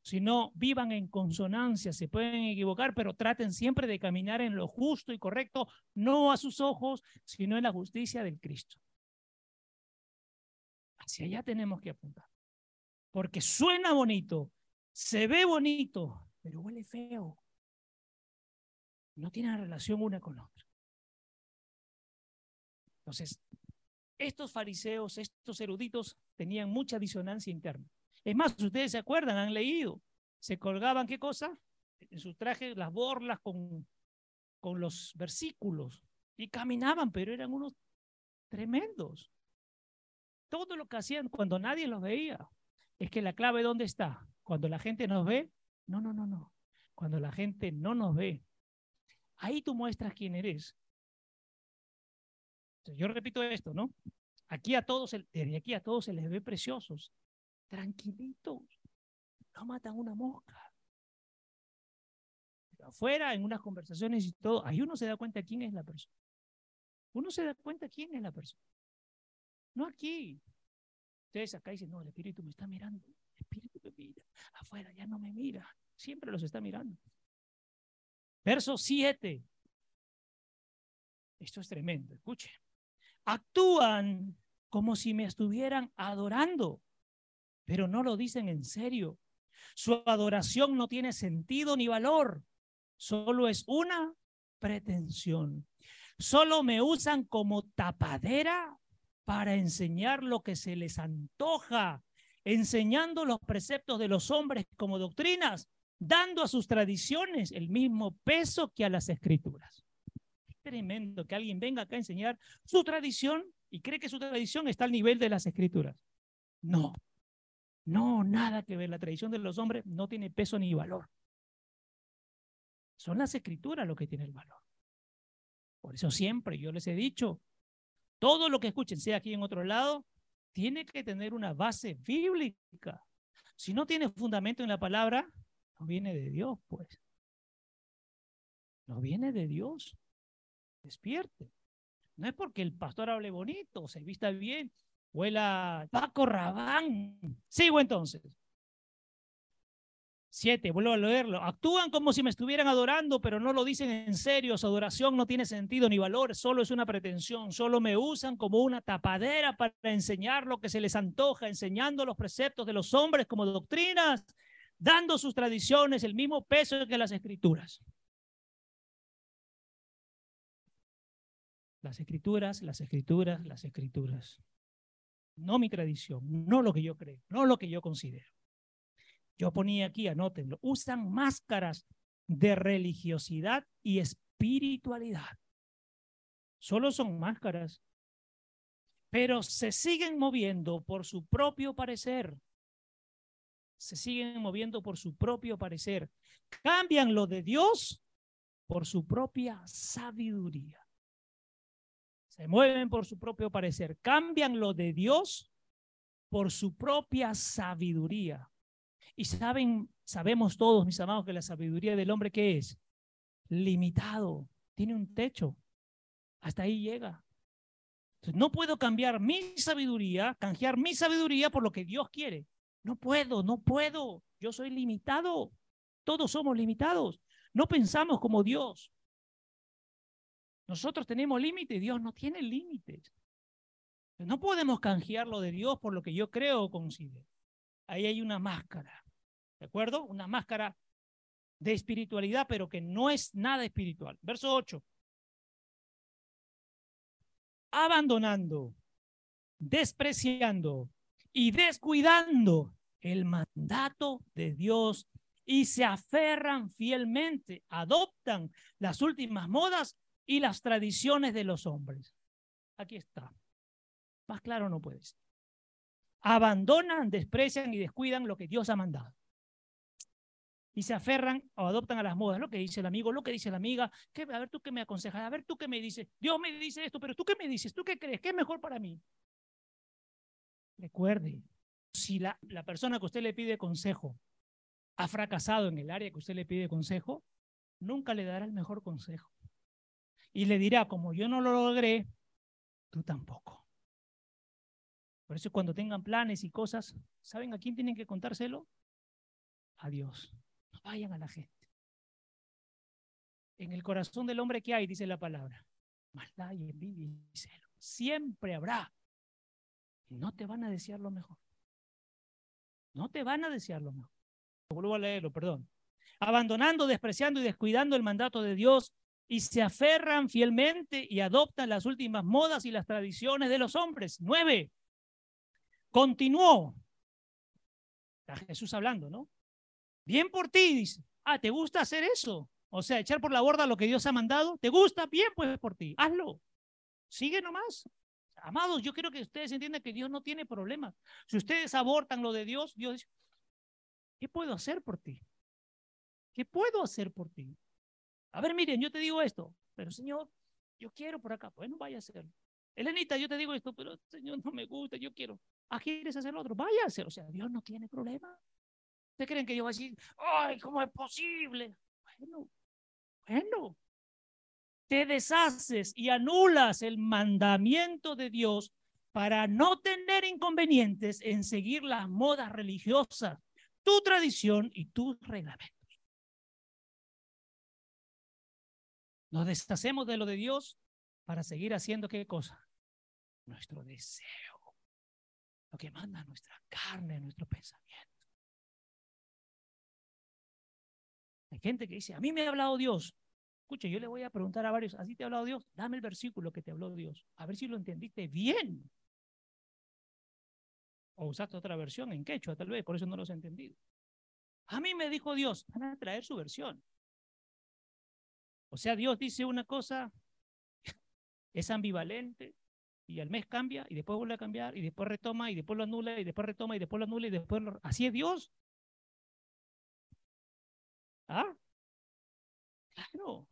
sino vivan en consonancia, se pueden equivocar, pero traten siempre de caminar en lo justo y correcto, no a sus ojos, sino en la justicia del Cristo. Hacia allá tenemos que apuntar, porque suena bonito, se ve bonito, pero huele feo. No tiene relación una con otra. Entonces, estos fariseos, estos eruditos, tenían mucha disonancia interna. Es más, ustedes se acuerdan, han leído, se colgaban qué cosa? En su traje las borlas con, con los versículos y caminaban, pero eran unos tremendos. Todo lo que hacían cuando nadie los veía. Es que la clave ¿dónde está? Cuando la gente nos ve. No, no, no, no. Cuando la gente no nos ve. Ahí tú muestras quién eres. Yo repito esto, ¿no? Aquí a todos, desde aquí a todos se les ve preciosos, tranquilitos, no matan una mosca. Afuera, en unas conversaciones y todo, ahí uno se da cuenta quién es la persona. Uno se da cuenta quién es la persona. No aquí. Ustedes acá dicen, no, el espíritu me está mirando. El espíritu me mira. Afuera ya no me mira. Siempre los está mirando. Verso 7. Esto es tremendo. Escuchen actúan como si me estuvieran adorando, pero no lo dicen en serio. Su adoración no tiene sentido ni valor, solo es una pretensión. Solo me usan como tapadera para enseñar lo que se les antoja, enseñando los preceptos de los hombres como doctrinas, dando a sus tradiciones el mismo peso que a las escrituras tremendo que alguien venga acá a enseñar su tradición y cree que su tradición está al nivel de las escrituras. No, no, nada que ver. La tradición de los hombres no tiene peso ni valor. Son las escrituras lo que tiene el valor. Por eso siempre yo les he dicho, todo lo que escuchen, sea aquí en otro lado, tiene que tener una base bíblica. Si no tiene fundamento en la palabra, no viene de Dios, pues. No viene de Dios despierte. No es porque el pastor hable bonito, se vista bien, huela Paco Rabán. Sigo entonces. Siete, vuelvo a leerlo. Actúan como si me estuvieran adorando, pero no lo dicen en serio. Su adoración no tiene sentido ni valor, solo es una pretensión. Solo me usan como una tapadera para enseñar lo que se les antoja, enseñando los preceptos de los hombres como doctrinas, dando sus tradiciones el mismo peso que las escrituras. Las escrituras, las escrituras, las escrituras. No mi tradición, no lo que yo creo, no lo que yo considero. Yo ponía aquí, anótenlo, usan máscaras de religiosidad y espiritualidad. Solo son máscaras, pero se siguen moviendo por su propio parecer. Se siguen moviendo por su propio parecer. Cambian lo de Dios por su propia sabiduría. Se mueven por su propio parecer. Cambian lo de Dios por su propia sabiduría. Y saben, sabemos todos, mis amados, que la sabiduría del hombre, ¿qué es? Limitado. Tiene un techo. Hasta ahí llega. Entonces, no puedo cambiar mi sabiduría, canjear mi sabiduría por lo que Dios quiere. No puedo, no puedo. Yo soy limitado. Todos somos limitados. No pensamos como Dios. Nosotros tenemos límites, Dios no tiene límites. No podemos canjear lo de Dios por lo que yo creo o considero. Ahí hay una máscara, ¿de acuerdo? Una máscara de espiritualidad, pero que no es nada espiritual. Verso 8. Abandonando, despreciando y descuidando el mandato de Dios y se aferran fielmente, adoptan las últimas modas y las tradiciones de los hombres. Aquí está. Más claro no puede ser. Abandonan, desprecian y descuidan lo que Dios ha mandado. Y se aferran o adoptan a las modas, lo que dice el amigo, lo que dice la amiga. a ver, tú qué me aconsejas, a ver, tú qué me dices. Dios me dice esto, pero tú qué me dices, tú qué crees, qué es mejor para mí. Recuerde, si la, la persona que usted le pide consejo ha fracasado en el área que usted le pide consejo, nunca le dará el mejor consejo y le dirá, como yo no lo logré, tú tampoco. Por eso cuando tengan planes y cosas, ¿saben a quién tienen que contárselo? A Dios. No vayan a la gente. En el corazón del hombre que hay, dice la palabra, maldad y envidia y celo. Siempre habrá. Y no te van a desear lo mejor. No te van a desear lo mejor. Vuelvo a leerlo, perdón. abandonando, despreciando y descuidando el mandato de Dios y se aferran fielmente y adoptan las últimas modas y las tradiciones de los hombres. Nueve. Continuó. Está Jesús hablando, ¿no? Bien por ti, dice. Ah, ¿te gusta hacer eso? O sea, echar por la borda lo que Dios ha mandado. ¿Te gusta? Bien, pues por ti. Hazlo. Sigue nomás. Amados, yo quiero que ustedes entiendan que Dios no tiene problemas. Si ustedes abortan lo de Dios, Dios dice, ¿qué puedo hacer por ti? ¿Qué puedo hacer por ti? A ver, miren, yo te digo esto, pero Señor, yo quiero por acá. Bueno, vaya a hacerlo. Elenita, yo te digo esto, pero Señor, no me gusta, yo quiero. Ah, ¿quieres hacer otro? Vaya a hacer. O sea, Dios no tiene problema. ¿Ustedes creen que yo voy a decir, ay, cómo es posible? Bueno, bueno. Te deshaces y anulas el mandamiento de Dios para no tener inconvenientes en seguir las modas religiosas, tu tradición y tus reglamentos. Nos deshacemos de lo de Dios para seguir haciendo qué cosa? Nuestro deseo. Lo que manda nuestra carne, nuestro pensamiento. Hay gente que dice, a mí me ha hablado Dios. Escuche, yo le voy a preguntar a varios, ¿así te ha hablado Dios? Dame el versículo que te habló Dios. A ver si lo entendiste bien. O usaste otra versión en quechua, tal vez, por eso no lo has entendido. A mí me dijo Dios, van a traer su versión. O sea, Dios dice una cosa, es ambivalente, y al mes cambia, y después vuelve a cambiar, y después retoma, y después lo anula, y después retoma, y después lo anula, y después lo... Así es Dios. ¿Ah? Claro.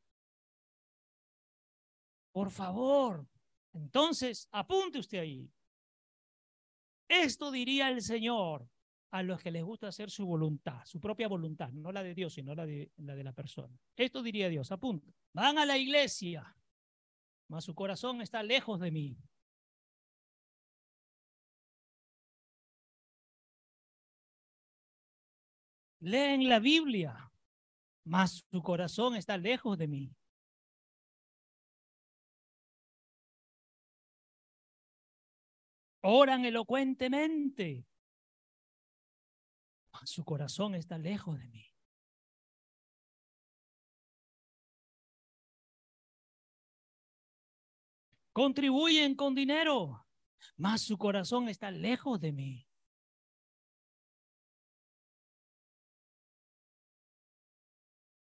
Por favor. Entonces, apunte usted ahí. Esto diría el Señor a los que les gusta hacer su voluntad, su propia voluntad, no la de Dios, sino la de la, de la persona. Esto diría Dios, apunta. Van a la iglesia, mas su corazón está lejos de mí. Leen la Biblia, mas su corazón está lejos de mí. Oran elocuentemente, su corazón está lejos de mí. Contribuyen con dinero, mas su corazón está lejos de mí.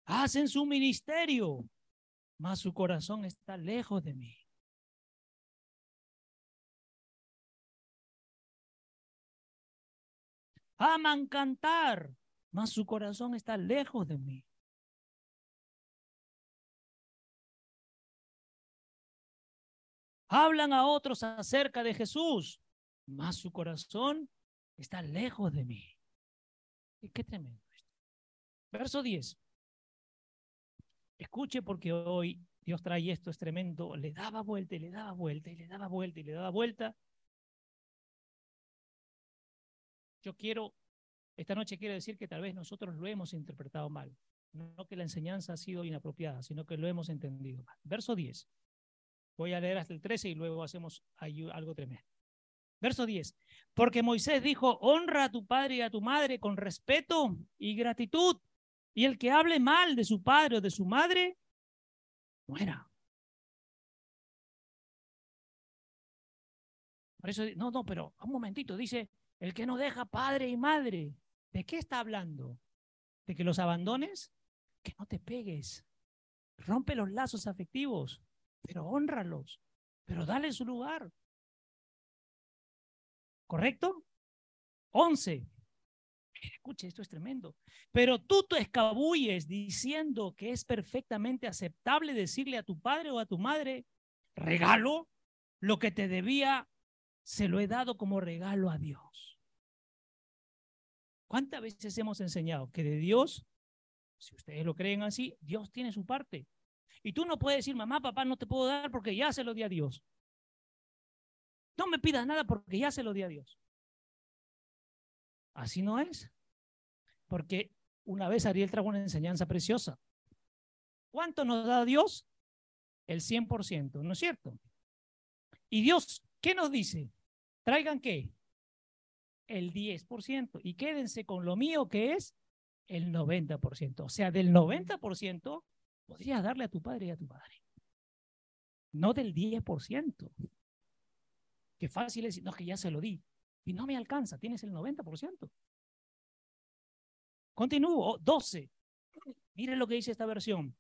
Hacen su ministerio, mas su corazón está lejos de mí. Aman cantar, mas su corazón está lejos de mí. Hablan a otros acerca de Jesús, mas su corazón está lejos de mí. Y qué tremendo esto. Verso 10. Escuche porque hoy Dios trae esto, es tremendo. Le daba vuelta y le daba vuelta y le daba vuelta y le daba vuelta Yo quiero, esta noche quiero decir que tal vez nosotros lo hemos interpretado mal. No que la enseñanza ha sido inapropiada, sino que lo hemos entendido mal. Verso 10. Voy a leer hasta el 13 y luego hacemos algo tremendo. Verso 10. Porque Moisés dijo, honra a tu padre y a tu madre con respeto y gratitud. Y el que hable mal de su padre o de su madre, muera. Por eso, no, no, pero un momentito, dice, el que no deja padre y madre. ¿De qué está hablando? ¿De que los abandones? Que no te pegues. Rompe los lazos afectivos, pero honralos, pero dale su lugar. ¿Correcto? Once. Escuche, esto es tremendo. Pero tú te escabulles diciendo que es perfectamente aceptable decirle a tu padre o a tu madre, regalo lo que te debía se lo he dado como regalo a Dios. ¿Cuántas veces hemos enseñado que de Dios, si ustedes lo creen así, Dios tiene su parte? Y tú no puedes decir, mamá, papá, no te puedo dar porque ya se lo di a Dios. No me pidas nada porque ya se lo di a Dios. Así no es. Porque una vez Ariel trajo una enseñanza preciosa. ¿Cuánto nos da Dios? El 100%, ¿no es cierto? Y Dios, ¿qué nos dice? Traigan qué? El 10% y quédense con lo mío que es el 90%. O sea, del 90% podrías darle a tu padre y a tu madre. No del 10%. Qué fácil es decir, no, que ya se lo di. Y no me alcanza, tienes el 90%. Continúo, 12. Miren lo que dice esta versión.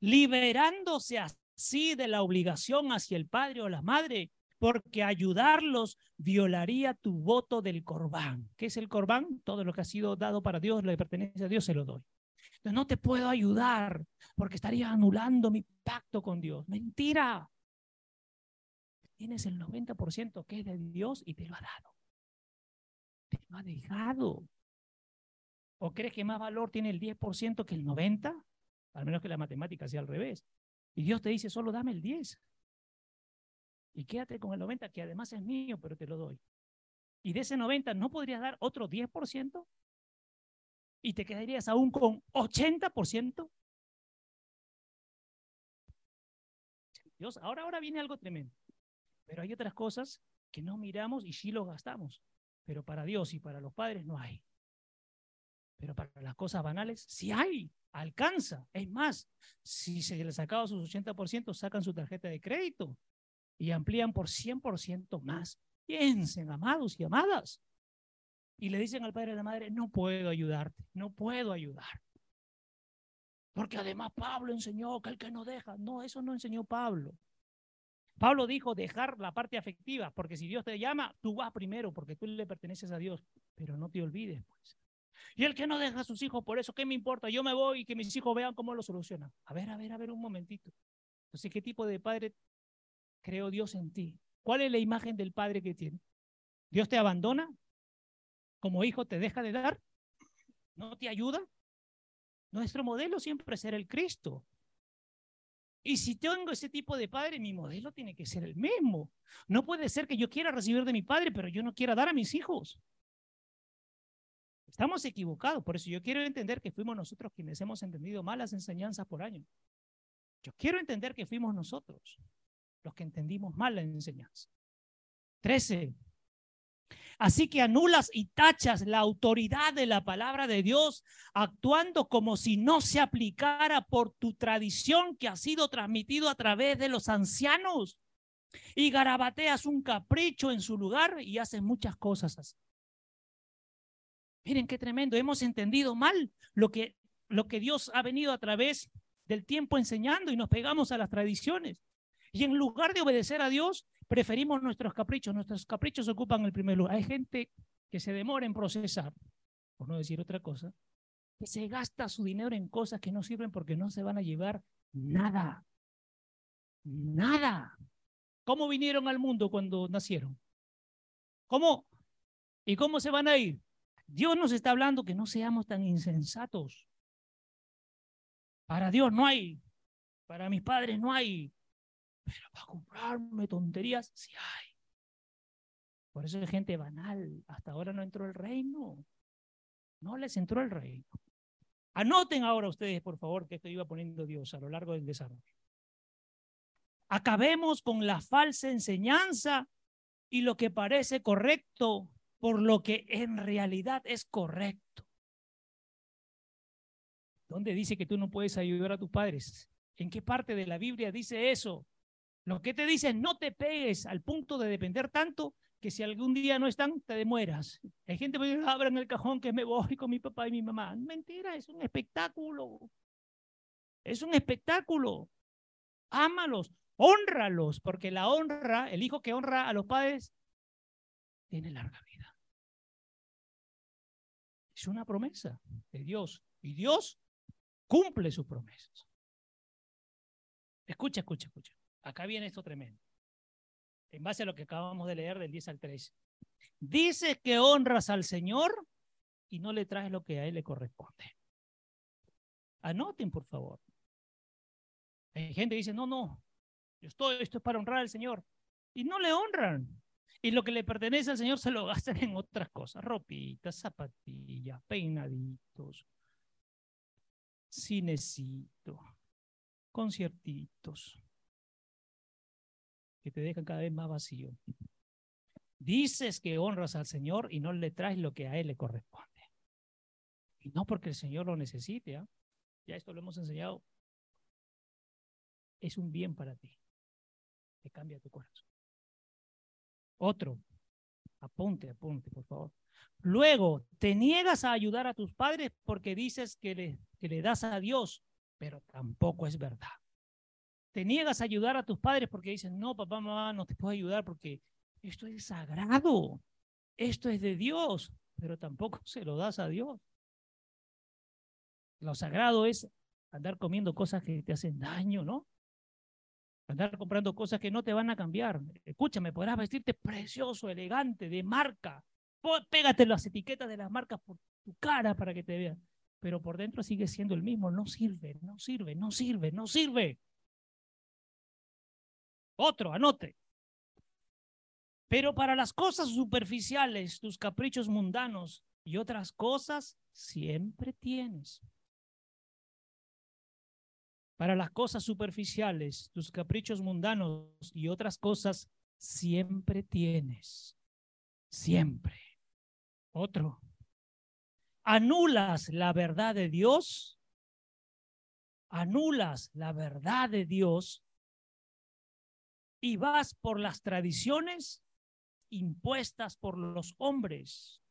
Liberándose así de la obligación hacia el padre o la madre, porque ayudarlos violaría tu voto del corbán. ¿Qué es el corbán? Todo lo que ha sido dado para Dios, lo que pertenece a Dios, se lo doy. Entonces no te puedo ayudar porque estaría anulando mi pacto con Dios. Mentira. Tienes el 90% que es de Dios y te lo ha dado. Te lo ha dejado. ¿O crees que más valor tiene el 10% que el 90%? Al menos que la matemática sea al revés. Y Dios te dice, solo dame el 10. Y quédate con el 90, que además es mío, pero te lo doy. Y de ese 90, ¿no podrías dar otro 10%? Y te quedarías aún con 80%. Dios, ahora, ahora viene algo tremendo. Pero hay otras cosas que no miramos y sí lo gastamos. Pero para Dios y para los padres no hay. Pero para las cosas banales sí hay, alcanza. Es más, si se les sacaba sus 80%, sacan su tarjeta de crédito y amplían por 100% más. Piensen, amados y amadas. Y le dicen al padre y a la madre, no puedo ayudarte, no puedo ayudar. Porque además Pablo enseñó que el que no deja, no, eso no enseñó Pablo. Pablo dijo dejar la parte afectiva, porque si Dios te llama, tú vas primero, porque tú le perteneces a Dios, pero no te olvides, pues. Y el que no deja a sus hijos, por eso, ¿qué me importa? Yo me voy y que mis hijos vean cómo lo solucionan. A ver, a ver, a ver un momentito. Entonces, ¿qué tipo de padre creó Dios en ti? ¿Cuál es la imagen del padre que tiene? ¿Dios te abandona? ¿Como hijo te deja de dar? ¿No te ayuda? Nuestro modelo siempre será el Cristo. Y si tengo ese tipo de padre, mi modelo tiene que ser el mismo. No puede ser que yo quiera recibir de mi padre, pero yo no quiera dar a mis hijos. Estamos equivocados, por eso yo quiero entender que fuimos nosotros quienes hemos entendido malas enseñanzas por año. Yo quiero entender que fuimos nosotros los que entendimos mal la enseñanza. Trece. Así que anulas y tachas la autoridad de la palabra de Dios actuando como si no se aplicara por tu tradición que ha sido transmitido a través de los ancianos y garabateas un capricho en su lugar y haces muchas cosas así. Miren qué tremendo, hemos entendido mal lo que, lo que Dios ha venido a través del tiempo enseñando y nos pegamos a las tradiciones. Y en lugar de obedecer a Dios, preferimos nuestros caprichos. Nuestros caprichos ocupan el primer lugar. Hay gente que se demora en procesar, por no decir otra cosa, que se gasta su dinero en cosas que no sirven porque no se van a llevar nada. Nada. ¿Cómo vinieron al mundo cuando nacieron? ¿Cómo? ¿Y cómo se van a ir? Dios nos está hablando que no seamos tan insensatos. Para Dios no hay, para mis padres no hay, pero para comprarme tonterías, sí hay. Por eso hay gente banal. Hasta ahora no entró el reino. No les entró el reino. Anoten ahora ustedes, por favor, que esto iba poniendo Dios a lo largo del desarrollo. Acabemos con la falsa enseñanza y lo que parece correcto por lo que en realidad es correcto. ¿Dónde dice que tú no puedes ayudar a tus padres? ¿En qué parte de la Biblia dice eso? Lo que te dice, no te pegues al punto de depender tanto que si algún día no están, te demueras. Hay gente que abre en el cajón que me voy con mi papá y mi mamá. Mentira, es un espectáculo. Es un espectáculo. Ámalos, honralos, porque la honra, el hijo que honra a los padres, tiene larga vida. Es una promesa de Dios. Y Dios cumple sus promesas. Escucha, escucha, escucha. Acá viene esto tremendo. En base a lo que acabamos de leer del 10 al 13. Dices que honras al Señor y no le traes lo que a Él le corresponde. Anoten, por favor. Hay gente que dice, no, no, yo estoy, esto es para honrar al Señor. Y no le honran. Y lo que le pertenece al Señor se lo gastan en otras cosas. Ropitas, zapatillas, peinaditos, cinecito, conciertitos que te dejan cada vez más vacío. Dices que honras al Señor y no le traes lo que a Él le corresponde. Y no porque el Señor lo necesite, ¿ah? ya esto lo hemos enseñado. Es un bien para ti. Te cambia tu corazón. Otro, apunte, apunte, por favor. Luego, te niegas a ayudar a tus padres porque dices que le, que le das a Dios, pero tampoco es verdad. Te niegas a ayudar a tus padres porque dicen, no, papá, mamá, no te puedo ayudar porque esto es sagrado, esto es de Dios, pero tampoco se lo das a Dios. Lo sagrado es andar comiendo cosas que te hacen daño, ¿no? Andar comprando cosas que no te van a cambiar. Escúchame, podrás vestirte precioso, elegante, de marca. Pégate las etiquetas de las marcas por tu cara para que te vean. Pero por dentro sigue siendo el mismo. No sirve, no sirve, no sirve, no sirve. Otro, anote. Pero para las cosas superficiales, tus caprichos mundanos y otras cosas, siempre tienes. Para las cosas superficiales, tus caprichos mundanos y otras cosas, siempre tienes. Siempre. Otro. Anulas la verdad de Dios. Anulas la verdad de Dios y vas por las tradiciones impuestas por los hombres.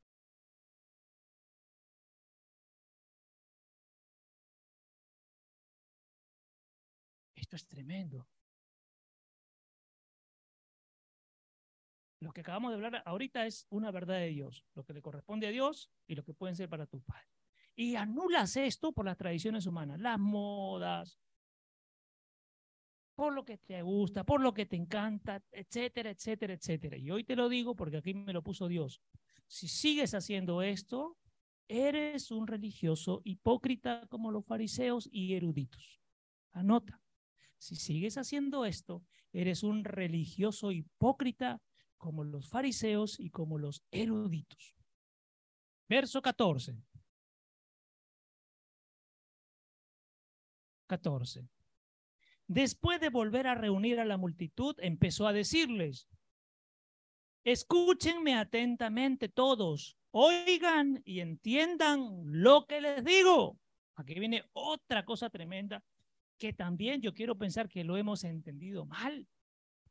Esto es tremendo. Lo que acabamos de hablar ahorita es una verdad de Dios, lo que le corresponde a Dios y lo que pueden ser para tu padre. Y anulas esto por las tradiciones humanas, las modas, por lo que te gusta, por lo que te encanta, etcétera, etcétera, etcétera. Y hoy te lo digo porque aquí me lo puso Dios. Si sigues haciendo esto, eres un religioso hipócrita como los fariseos y eruditos. Anota, si sigues haciendo esto, eres un religioso hipócrita como los fariseos y como los eruditos. Verso 14. 14. Después de volver a reunir a la multitud, empezó a decirles, escúchenme atentamente todos, oigan y entiendan lo que les digo. Aquí viene otra cosa tremenda que también yo quiero pensar que lo hemos entendido mal.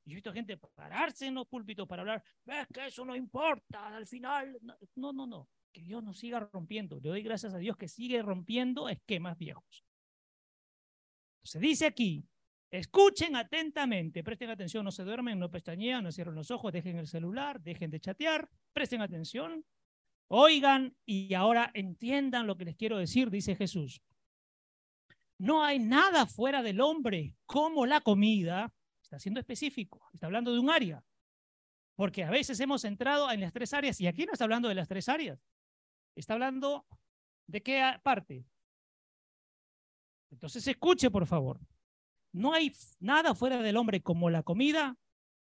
Yo he visto gente pararse en los púlpitos para hablar, ves que eso no importa, al final, no, no, no, que Dios nos siga rompiendo. Le doy gracias a Dios que sigue rompiendo esquemas viejos. Se dice aquí, Escuchen atentamente, presten atención, no se duermen, no pestañean, no cierren los ojos, dejen el celular, dejen de chatear, presten atención, oigan y ahora entiendan lo que les quiero decir, dice Jesús. No hay nada fuera del hombre como la comida, está siendo específico, está hablando de un área, porque a veces hemos entrado en las tres áreas y aquí no está hablando de las tres áreas, está hablando de qué parte. Entonces escuche, por favor. No hay nada fuera del hombre como la comida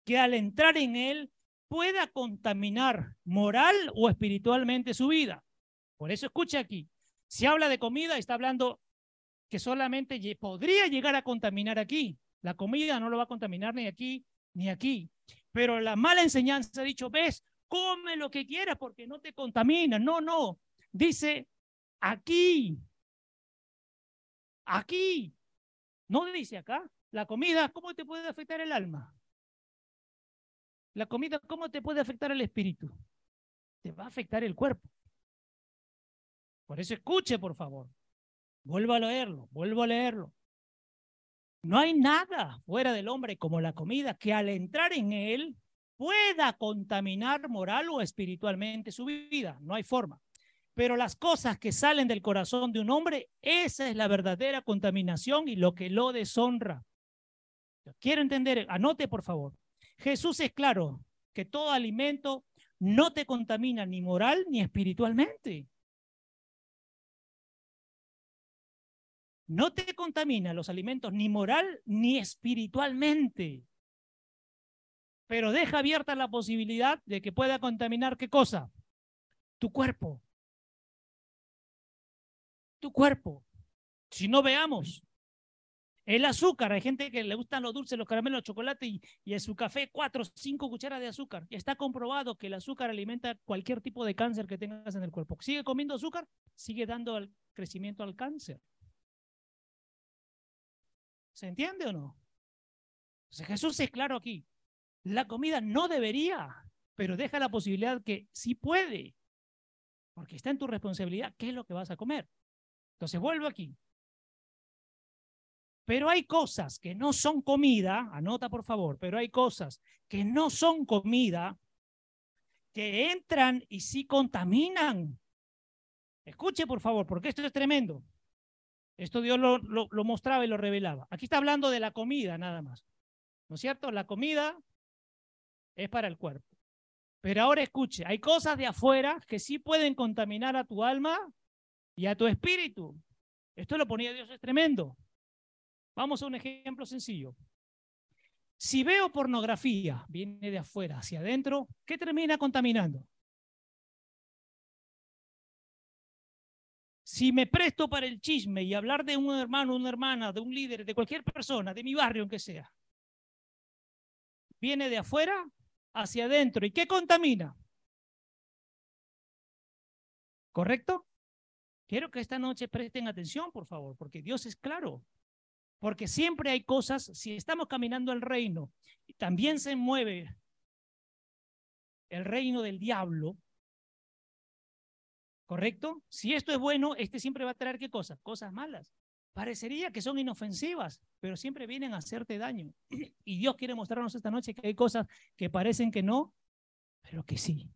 que al entrar en él pueda contaminar moral o espiritualmente su vida. Por eso escucha aquí, si habla de comida, está hablando que solamente podría llegar a contaminar aquí. La comida no lo va a contaminar ni aquí ni aquí. Pero la mala enseñanza ha dicho, ves, come lo que quieras porque no te contamina. No, no. Dice, aquí, aquí, no dice acá, la comida, ¿cómo te puede afectar el alma? La comida, ¿cómo te puede afectar el espíritu? Te va a afectar el cuerpo. Por eso escuche, por favor. Vuelvo a leerlo, vuelvo a leerlo. No hay nada fuera del hombre como la comida que al entrar en él pueda contaminar moral o espiritualmente su vida. No hay forma. Pero las cosas que salen del corazón de un hombre, esa es la verdadera contaminación y lo que lo deshonra. Quiero entender, anote por favor. Jesús es claro que todo alimento no te contamina ni moral ni espiritualmente. No te contamina los alimentos ni moral ni espiritualmente. Pero deja abierta la posibilidad de que pueda contaminar qué cosa? Tu cuerpo tu cuerpo. Si no veamos, el azúcar, hay gente que le gustan los dulces, los caramelos, el chocolate y, en su café cuatro, cinco cucharas de azúcar. Y está comprobado que el azúcar alimenta cualquier tipo de cáncer que tengas en el cuerpo. Sigue comiendo azúcar, sigue dando el crecimiento al cáncer. ¿Se entiende o no? Jesús es claro aquí. La comida no debería, pero deja la posibilidad que sí puede, porque está en tu responsabilidad qué es lo que vas a comer. Entonces vuelvo aquí. Pero hay cosas que no son comida, anota por favor, pero hay cosas que no son comida, que entran y sí contaminan. Escuche por favor, porque esto es tremendo. Esto Dios lo, mostraba y lo revelaba. Aquí está hablando de la comida nada más. ¿No es cierto? La comida es para el cuerpo. Pero ahora escuche, hay cosas de afuera que sí pueden contaminar a tu alma y a tu espíritu. Esto lo ponía Dios, es tremendo. Vamos a un ejemplo sencillo. Si veo pornografía, viene de afuera hacia adentro, ¿qué termina contaminando? Si me presto para el chisme y hablar de un hermano, una hermana, de un líder, de cualquier persona, de mi barrio, aunque sea, viene de afuera hacia adentro. ¿Y qué contamina? ¿Correcto? Quiero que esta noche presten atención, por favor, porque Dios es claro. Porque siempre hay cosas, si estamos caminando el reino, también se mueve el reino del diablo, ¿correcto? Si esto es bueno, este siempre va a traer qué cosas? Cosas malas. Parecería que son inofensivas, pero siempre vienen a hacerte daño. Y Dios quiere mostrarnos esta noche que hay cosas que parecen que no, pero que sí.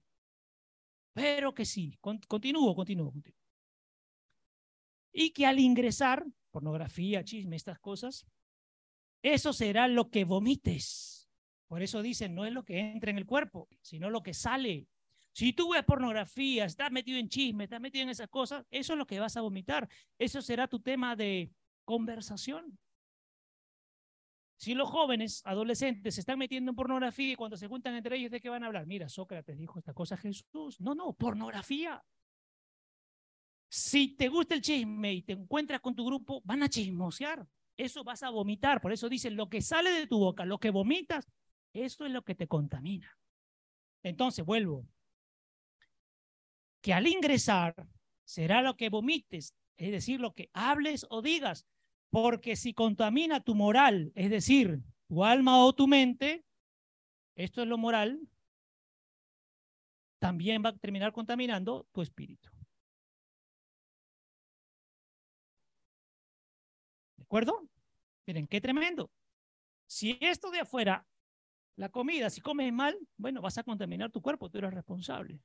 Pero que sí. Continúo, continúo, continúo. Y que al ingresar pornografía, chisme, estas cosas, eso será lo que vomites. Por eso dicen, no es lo que entra en el cuerpo, sino lo que sale. Si tú ves pornografía, estás metido en chisme, estás metido en esas cosas, eso es lo que vas a vomitar. Eso será tu tema de conversación. Si los jóvenes, adolescentes, se están metiendo en pornografía y cuando se juntan entre ellos, ¿de qué van a hablar? Mira, Sócrates dijo esta cosa a Jesús. No, no, pornografía. Si te gusta el chisme y te encuentras con tu grupo, van a chismosear. Eso vas a vomitar. Por eso dicen, lo que sale de tu boca, lo que vomitas, eso es lo que te contamina. Entonces, vuelvo. Que al ingresar será lo que vomites, es decir, lo que hables o digas. Porque si contamina tu moral, es decir, tu alma o tu mente, esto es lo moral, también va a terminar contaminando tu espíritu. Acuerdo? Miren, qué tremendo. Si esto de afuera, la comida, si comes mal, bueno, vas a contaminar tu cuerpo, tú eres responsable.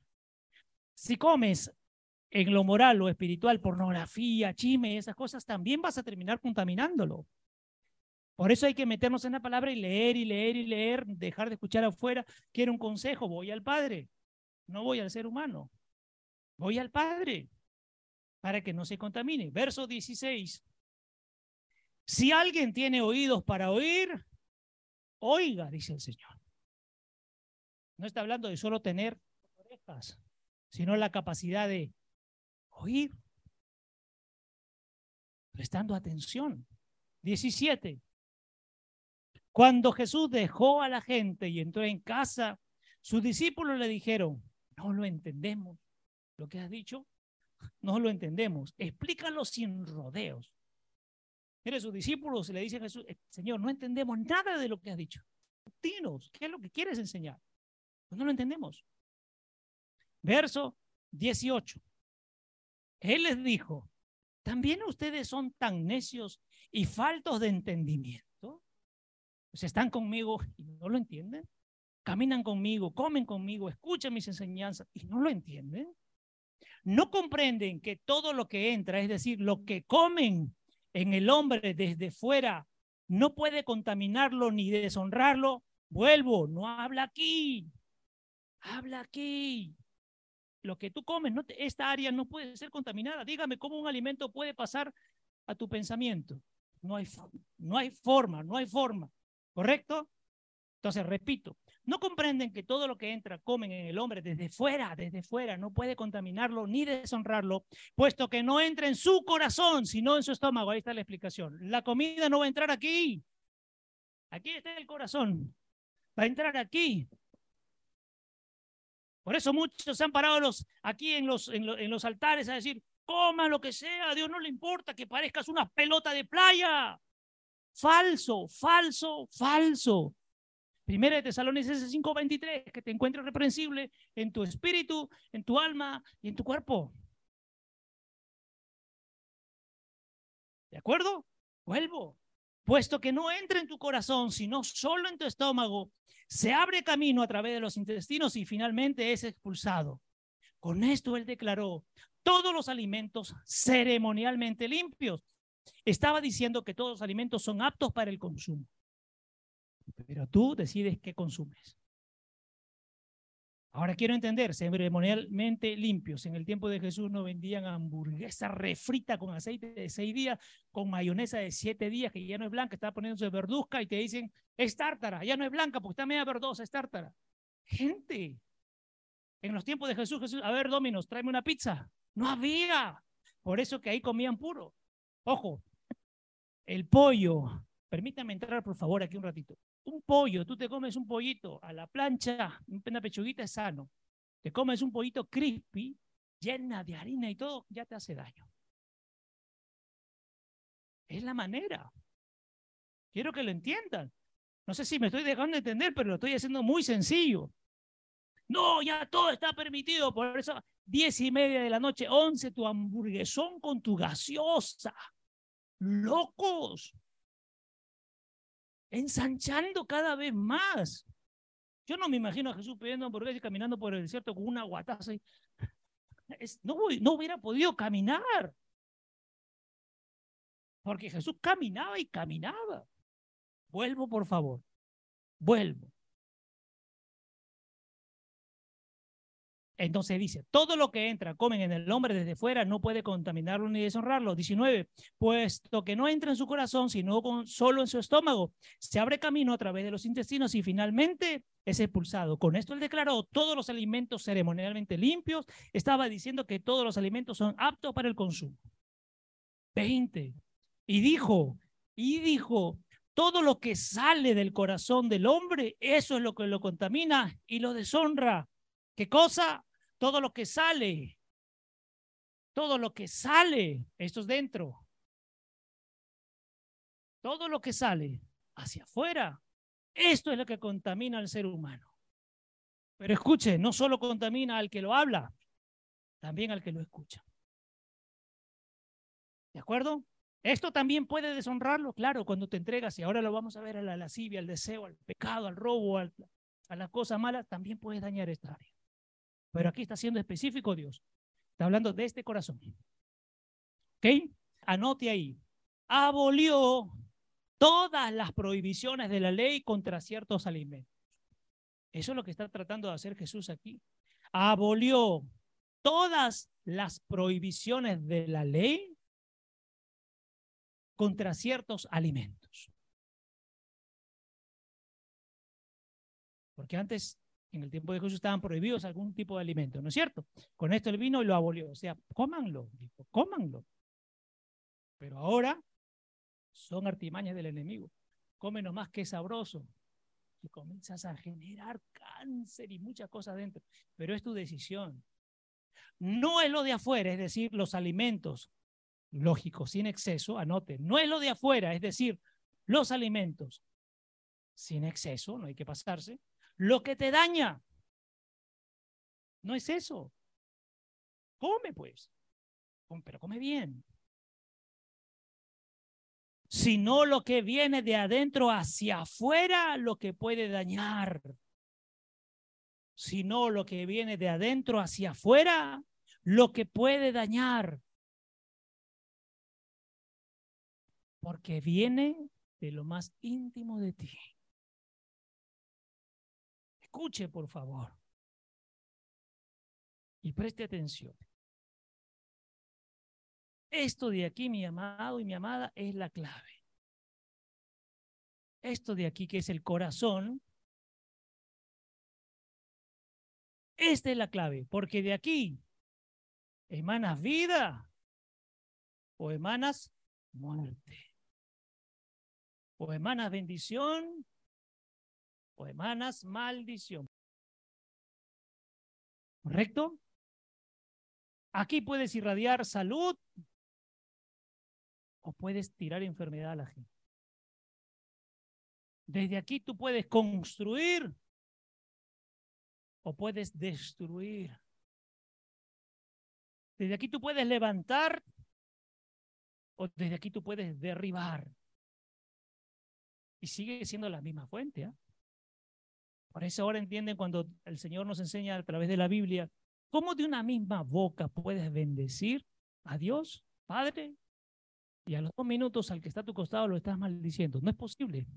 Si comes en lo moral o espiritual, pornografía, chisme, esas cosas, también vas a terminar contaminándolo. Por eso hay que meternos en la palabra y leer y leer y leer, dejar de escuchar afuera. Quiero un consejo, voy al Padre, no voy al ser humano, voy al Padre para que no se contamine. Verso 16. Si alguien tiene oídos para oír, oiga, dice el Señor. No está hablando de solo tener orejas, sino la capacidad de oír, prestando atención. 17. Cuando Jesús dejó a la gente y entró en casa, sus discípulos le dijeron, no lo entendemos. Lo que has dicho, no lo entendemos. Explícalo sin rodeos. Mire, sus discípulos le dicen a Jesús, eh, Señor, no entendemos nada de lo que has dicho. Dinos, ¿qué es lo que quieres enseñar? Pues no lo entendemos. Verso 18. Él les dijo, ¿también ustedes son tan necios y faltos de entendimiento? Pues están conmigo y no lo entienden. Caminan conmigo, comen conmigo, escuchan mis enseñanzas y no lo entienden. No comprenden que todo lo que entra, es decir, lo que comen en el hombre desde fuera no puede contaminarlo ni deshonrarlo, vuelvo, no habla aquí, habla aquí. Lo que tú comes, no esta área no puede ser contaminada. Dígame cómo un alimento puede pasar a tu pensamiento. No hay, no hay forma, no hay forma. ¿Correcto? Entonces, repito, no comprenden que todo lo que entra comen en el hombre desde fuera, desde fuera, no puede contaminarlo ni deshonrarlo, puesto que no entra en su corazón, sino en su estómago. Ahí está la explicación. La comida no va a entrar aquí. Aquí está el corazón. Va a entrar aquí. Por eso muchos se han parado los, aquí en los, en, los altares a decir, coma lo que sea, a Dios no le importa que parezcas una pelota de playa. Falso, falso, falso. Primera de Tesalonicenses 5:23, que te encuentres reprensible en tu espíritu, en tu alma y en tu cuerpo. ¿De acuerdo? Vuelvo. Puesto que no entra en tu corazón, sino solo en tu estómago, se abre camino a través de los intestinos y finalmente es expulsado. Con esto él declaró todos los alimentos ceremonialmente limpios. Estaba diciendo que todos los alimentos son aptos para el consumo. Pero tú decides qué consumes. Ahora quiero entender, ceremonialmente limpios. En el tiempo de Jesús no vendían hamburguesa refrita con aceite de seis días, con mayonesa de siete días, que ya no es blanca, está poniéndose verduzca y te dicen, es tártara, ya no es blanca porque está media verdosa, es tártara. Gente, en los tiempos de Jesús, Jesús, a ver, Dominos, tráeme una pizza. No había. Por eso que ahí comían puro. Ojo, el pollo, permítame entrar por favor aquí un ratito un pollo, tú te comes un pollito a la plancha, una pechuguita es sano. Te comes un pollito crispy, llena de harina y todo, ya te hace daño. Es la manera. Quiero que lo entiendan. No sé si me estoy dejando de entender, pero lo estoy haciendo muy sencillo. No, ya todo está permitido. Por eso, diez y media de la noche, once, tu hamburguesón con tu gaseosa. Locos ensanchando cada vez más. Yo no me imagino a Jesús pidiendo hamburguesas y caminando por el desierto con una guataza. no, no hubiera podido caminar. Porque Jesús caminaba y caminaba. Vuelvo, por favor. Vuelvo. Entonces dice, todo lo que entra, comen en el hombre desde fuera, no puede contaminarlo ni deshonrarlo. 19, puesto que no entra en su corazón, sino con, solo en su estómago, se abre camino a través de los intestinos y finalmente es expulsado. Con esto él declaró todos los alimentos ceremonialmente limpios. Estaba diciendo que todos los alimentos son aptos para el consumo. 20, y dijo, y dijo, todo lo que sale del corazón del hombre, eso es lo que lo contamina y lo deshonra. ¿Qué cosa? Todo lo que sale, todo lo que sale, esto es dentro, todo lo que sale hacia afuera, esto es lo que contamina al ser humano. Pero escuche, no solo contamina al que lo habla, también al que lo escucha. ¿De acuerdo? Esto también puede deshonrarlo, claro, cuando te entregas, y ahora lo vamos a ver a la lascivia, al deseo, al pecado, al robo, a las cosas malas, también puede dañar esta área. Pero aquí está siendo específico Dios. Está hablando de este corazón. ¿Ok? Anote ahí. Abolió todas las prohibiciones de la ley contra ciertos alimentos. Eso es lo que está tratando de hacer Jesús aquí. Abolió todas las prohibiciones de la ley contra ciertos alimentos. Porque antes en el tiempo de Jesús estaban prohibidos algún tipo de alimento, ¿no es cierto? Con esto él vino lo abolió. O sea, cómanlo, dijo, cómanlo. Pero ahora son artimañas del enemigo. Cómenos más que sabroso. Y comienzas a generar cáncer y muchas cosas dentro. Pero es tu decisión. No es lo de afuera, es decir, los alimentos lógicos, sin exceso, anote, no es lo de afuera, es decir, los alimentos sin exceso, no hay que pasarse, lo que te daña. No es eso. Come pues, pero come bien. Sino lo que viene de adentro hacia afuera, lo que puede dañar. Sino lo que viene de adentro hacia afuera, lo que puede dañar. Porque viene de lo más íntimo de ti. Escuche, por favor. Y preste atención. Esto de aquí, mi amado y mi amada, es la clave. Esto de aquí, que es el corazón, esta es la clave, porque de aquí emanas vida o emanas muerte. O emanas bendición o emanas maldición. ¿Correcto? Aquí puedes irradiar salud o puedes tirar enfermedad a la gente. Desde aquí tú puedes construir o puedes destruir. Desde aquí tú puedes levantar o desde aquí tú puedes derribar. Y sigue siendo la misma fuente. ¿ah? Por eso ahora entienden cuando el Señor nos enseña a través de la Biblia cómo de una misma boca puedes bendecir a Dios, Padre, y a los dos minutos al que está a tu costado lo estás maldiciendo. No es posible,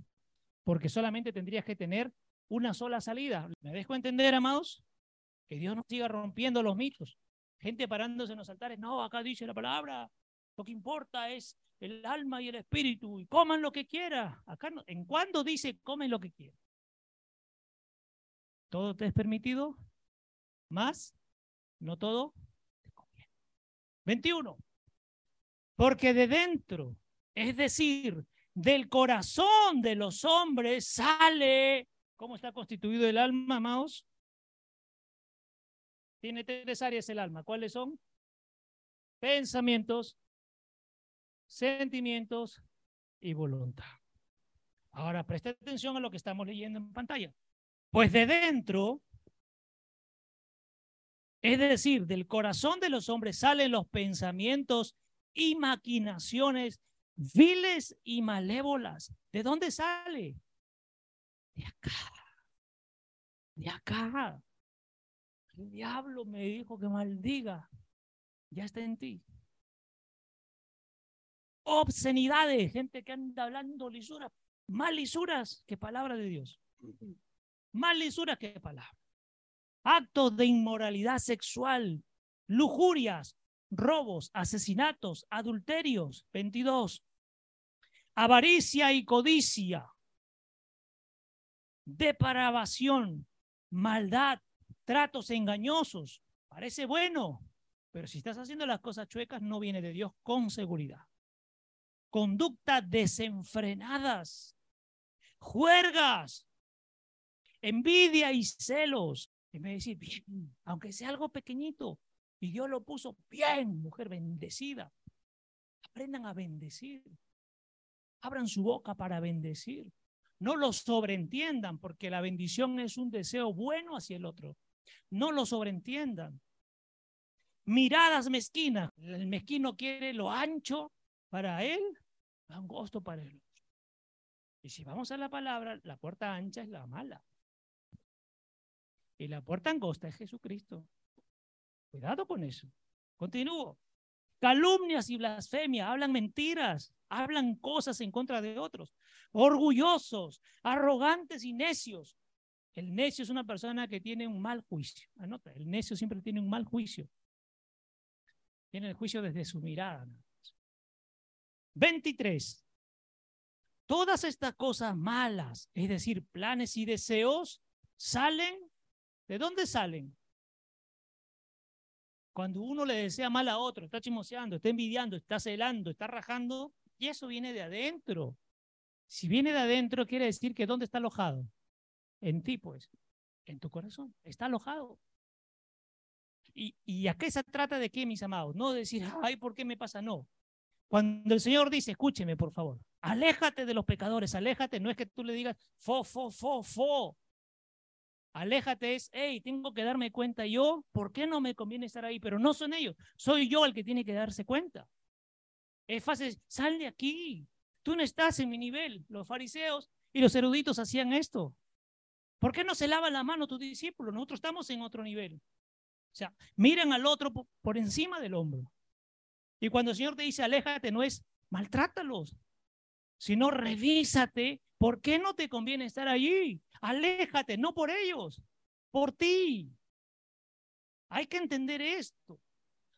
porque solamente tendrías que tener una sola salida. ¿Me dejo entender, amados? Que Dios nos siga rompiendo los mitos. Gente parándose en los altares, no, acá dice la palabra, lo que importa es el alma y el espíritu, y coman lo que quiera. Acá, no, ¿en cuándo dice comen lo que quiera? ¿Todo te es permitido? ¿Más? ¿No todo? 21. Porque de dentro, es decir, del corazón de los hombres sale, ¿cómo está constituido el alma, amados? Tiene tres áreas el alma. ¿Cuáles son? Pensamientos, sentimientos y voluntad. Ahora, preste atención a lo que estamos leyendo en pantalla. Pues de dentro, es decir, del corazón de los hombres salen los pensamientos y maquinaciones viles y malévolas. ¿De dónde sale? De acá. De acá. El diablo me dijo que maldiga. Ya está en ti. Obscenidades, gente que anda hablando lisuras, más lisuras que palabra de Dios más lisura que palabra. Actos de inmoralidad sexual, lujurias, robos, asesinatos, adulterios. 22. Avaricia y codicia. Depravación, maldad, tratos engañosos. Parece bueno, pero si estás haciendo las cosas chuecas, no viene de Dios con seguridad. Conductas desenfrenadas, juergas, envidia y celos. Y me decir, bien, aunque sea algo pequeñito, y Dios lo puso bien, mujer bendecida. Aprendan a bendecir. Abran su boca para bendecir. No lo sobreentiendan, porque la bendición es un deseo bueno hacia el otro. No lo sobreentiendan. Miradas mezquinas. El mezquino quiere lo ancho para él, angosto para él. Y si vamos a la palabra, la puerta ancha es la mala. Y la puerta angosta es Jesucristo. Cuidado con eso. Continúo. Calumnias y blasfemia, hablan mentiras, hablan cosas en contra de otros. Orgullosos, arrogantes y necios. El necio es una persona que tiene un mal juicio. Anota, el necio siempre tiene un mal juicio. Tiene el juicio desde su mirada. 23. Todas estas cosas malas, es decir, planes y deseos, salen ¿De dónde salen? Cuando uno le desea mal a otro, está chimoseando, está envidiando, está celando, está rajando, y eso viene de adentro. Si viene de adentro, quiere decir que ¿dónde está alojado? En ti, pues, en tu corazón, está alojado. ¿Y, y a qué se trata de qué, mis amados? No decir, ay, ¿por qué me pasa? No. Cuando el Señor dice, escúcheme, por favor, aléjate de los pecadores, aléjate, no es que tú le digas, fo, fo, fo, fo, Aléjate es, hey, tengo que darme cuenta yo, ¿por qué no me conviene estar ahí? Pero no son ellos, soy yo el que tiene que darse cuenta. Es fácil, sal de aquí, tú no estás en mi nivel. Los fariseos y los eruditos hacían esto. ¿Por qué no se lava la mano tus discípulos? Nosotros estamos en otro nivel. O sea, miren al otro por encima del hombro. Y cuando el Señor te dice, aléjate, no es maltrátalos, sino revísate ¿Por qué no te conviene estar allí? Aléjate, no por ellos, por ti. Hay que entender esto.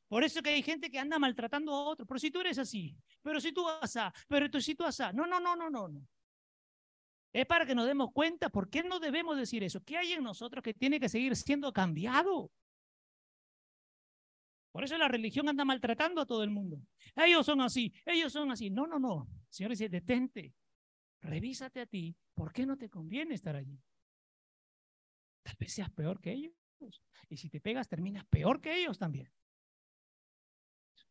Por eso que hay gente que anda maltratando a otro. Pero si tú eres así, pero si tú vas a, pero si tú vas a. No, no, no, no, no, no. Es para que nos demos cuenta por qué no debemos decir eso. ¿Qué hay en nosotros que tiene que seguir siendo cambiado? Por eso la religión anda maltratando a todo el mundo. Ellos son así, ellos son así. No, no, no. Señor dice, detente revísate a ti, ¿por qué no te conviene estar allí? Tal vez seas peor que ellos. Y si te pegas, terminas peor que ellos también.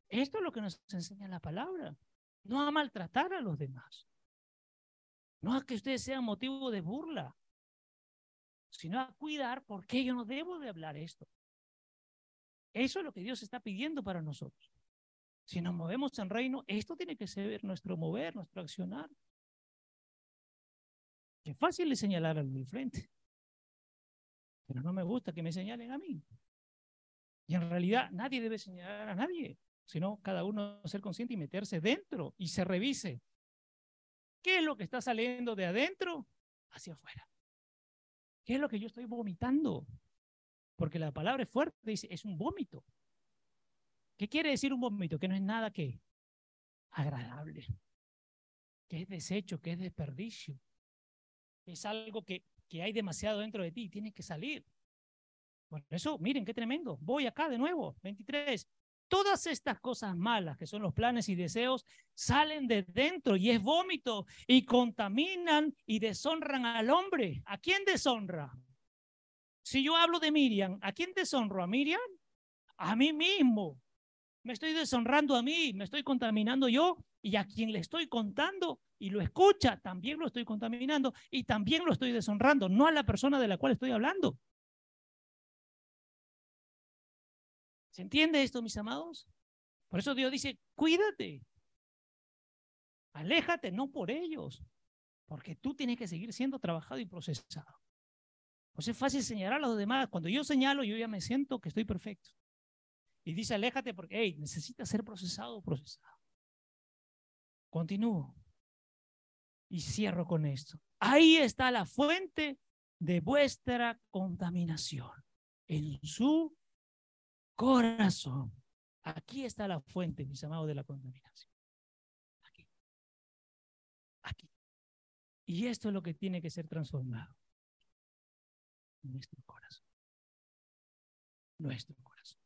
Esto es lo que nos enseña la palabra. No a maltratar a los demás. No a que ustedes sean motivo de burla, sino a cuidar porque yo no debo de hablar esto. Eso es lo que Dios está pidiendo para nosotros. Si nos movemos en reino, esto tiene que ser nuestro mover, nuestro accionar. Qué fácil es señalar al mi frente. Pero no me gusta que me señalen a mí. Y en realidad nadie debe señalar a nadie, sino cada uno ser consciente y meterse dentro y se revise. ¿Qué es lo que está saliendo de adentro hacia afuera? ¿Qué es lo que yo estoy vomitando? Porque la palabra es fuerte, dice, es un vómito. ¿Qué quiere decir un vómito? Que no es nada que agradable, que es desecho, que es desperdicio, es algo que, que hay demasiado dentro de ti y tiene que salir. Bueno, eso, miren qué tremendo. Voy acá de nuevo, 23. Todas estas cosas malas, que son los planes y deseos, salen de dentro y es vómito y contaminan y deshonran al hombre. ¿A quién deshonra? Si yo hablo de Miriam, ¿a quién deshonro? ¿A Miriam? A mí mismo. Me estoy deshonrando a mí, me estoy contaminando yo y a quien le estoy contando y lo escucha, también lo estoy contaminando y también lo estoy deshonrando, no a la persona de la cual estoy hablando. ¿Se entiende esto, mis amados? Por eso Dios dice, cuídate. Aléjate, no por ellos, porque tú tienes que seguir siendo trabajado y procesado. Pues es fácil señalar a los demás. Cuando yo señalo, yo ya me siento que estoy perfecto. Y dice, aléjate porque, hey, necesita ser procesado procesado. Continúo. Y cierro con esto. Ahí está la fuente de vuestra contaminación. En su corazón. Aquí está la fuente, mis amados, de la contaminación. Aquí. Aquí. Y esto es lo que tiene que ser transformado. Nuestro corazón. Nuestro corazón.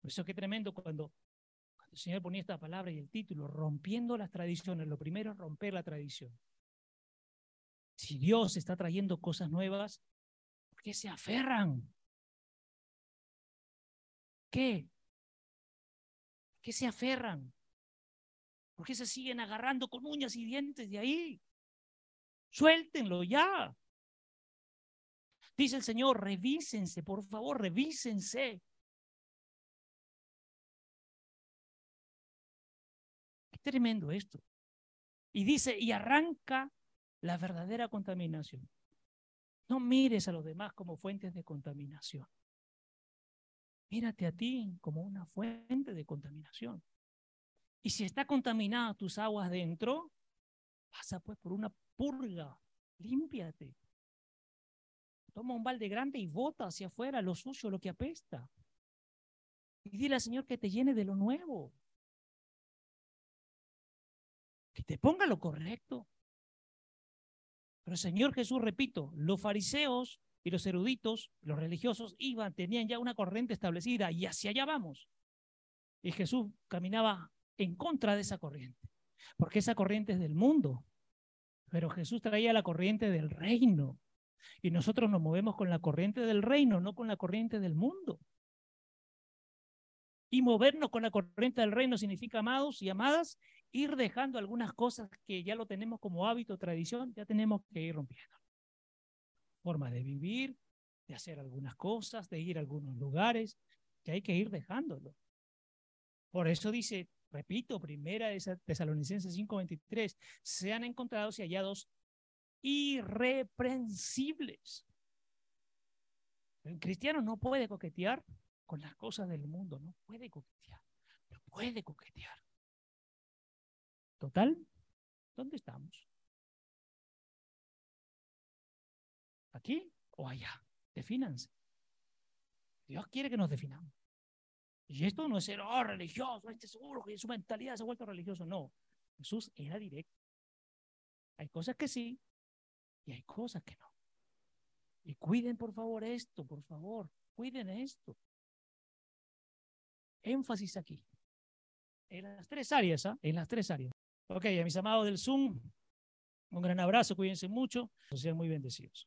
Por eso qué tremendo cuando, cuando el Señor ponía esta palabra y el título, rompiendo las tradiciones. Lo primero es romper la tradición. Si Dios está trayendo cosas nuevas, ¿por qué se aferran? qué? qué se aferran? ¿Por qué se siguen agarrando con uñas y dientes de ahí? Suéltenlo ya. Dice el Señor, revísense, por favor, revísense. Qué tremendo esto. Y dice, y arranca la verdadera contaminación. No mires a los demás como fuentes de contaminación. Mírate a ti como una fuente de contaminación. Y si está contaminada tus aguas dentro, pasa pues por una purga, límpiate. Toma un balde grande y bota hacia afuera lo sucio, lo que apesta. Y dile al Señor que te llene de lo nuevo. Que te ponga lo correcto. Pero Señor Jesús, repito, los fariseos y los eruditos, los religiosos, iban, tenían ya una corriente establecida y hacia allá vamos. Y Jesús caminaba en contra de esa corriente, porque esa corriente es del mundo, pero Jesús traía la corriente del reino. Y nosotros nos movemos con la corriente del reino, no con la corriente del mundo. Y movernos con la corriente del reino significa, amados y amadas, ir dejando algunas cosas que ya lo tenemos como hábito, tradición, ya tenemos que ir rompiendo forma de vivir, de hacer algunas cosas, de ir a algunos lugares, que hay que ir dejándolo. Por eso dice, repito, primera de Tesalonicenses 5:23, sean encontrados y hallados irreprensibles. El cristiano no puede coquetear con las cosas del mundo, no puede coquetear, no puede coquetear. Total, ¿dónde estamos? ¿Aquí o allá? Defínanse. Dios quiere que nos definamos. Y esto no es ser oh, religioso, este seguro que su mentalidad se ha vuelto religioso. No, Jesús era directo. Hay cosas que sí y hay cosas que no. Y cuiden por favor esto, por favor, cuiden esto. Énfasis aquí. En las tres áreas, ¿ah? En las tres áreas. Ok, a mis amados del Zoom, un gran abrazo, cuídense mucho, sean muy bendecidos.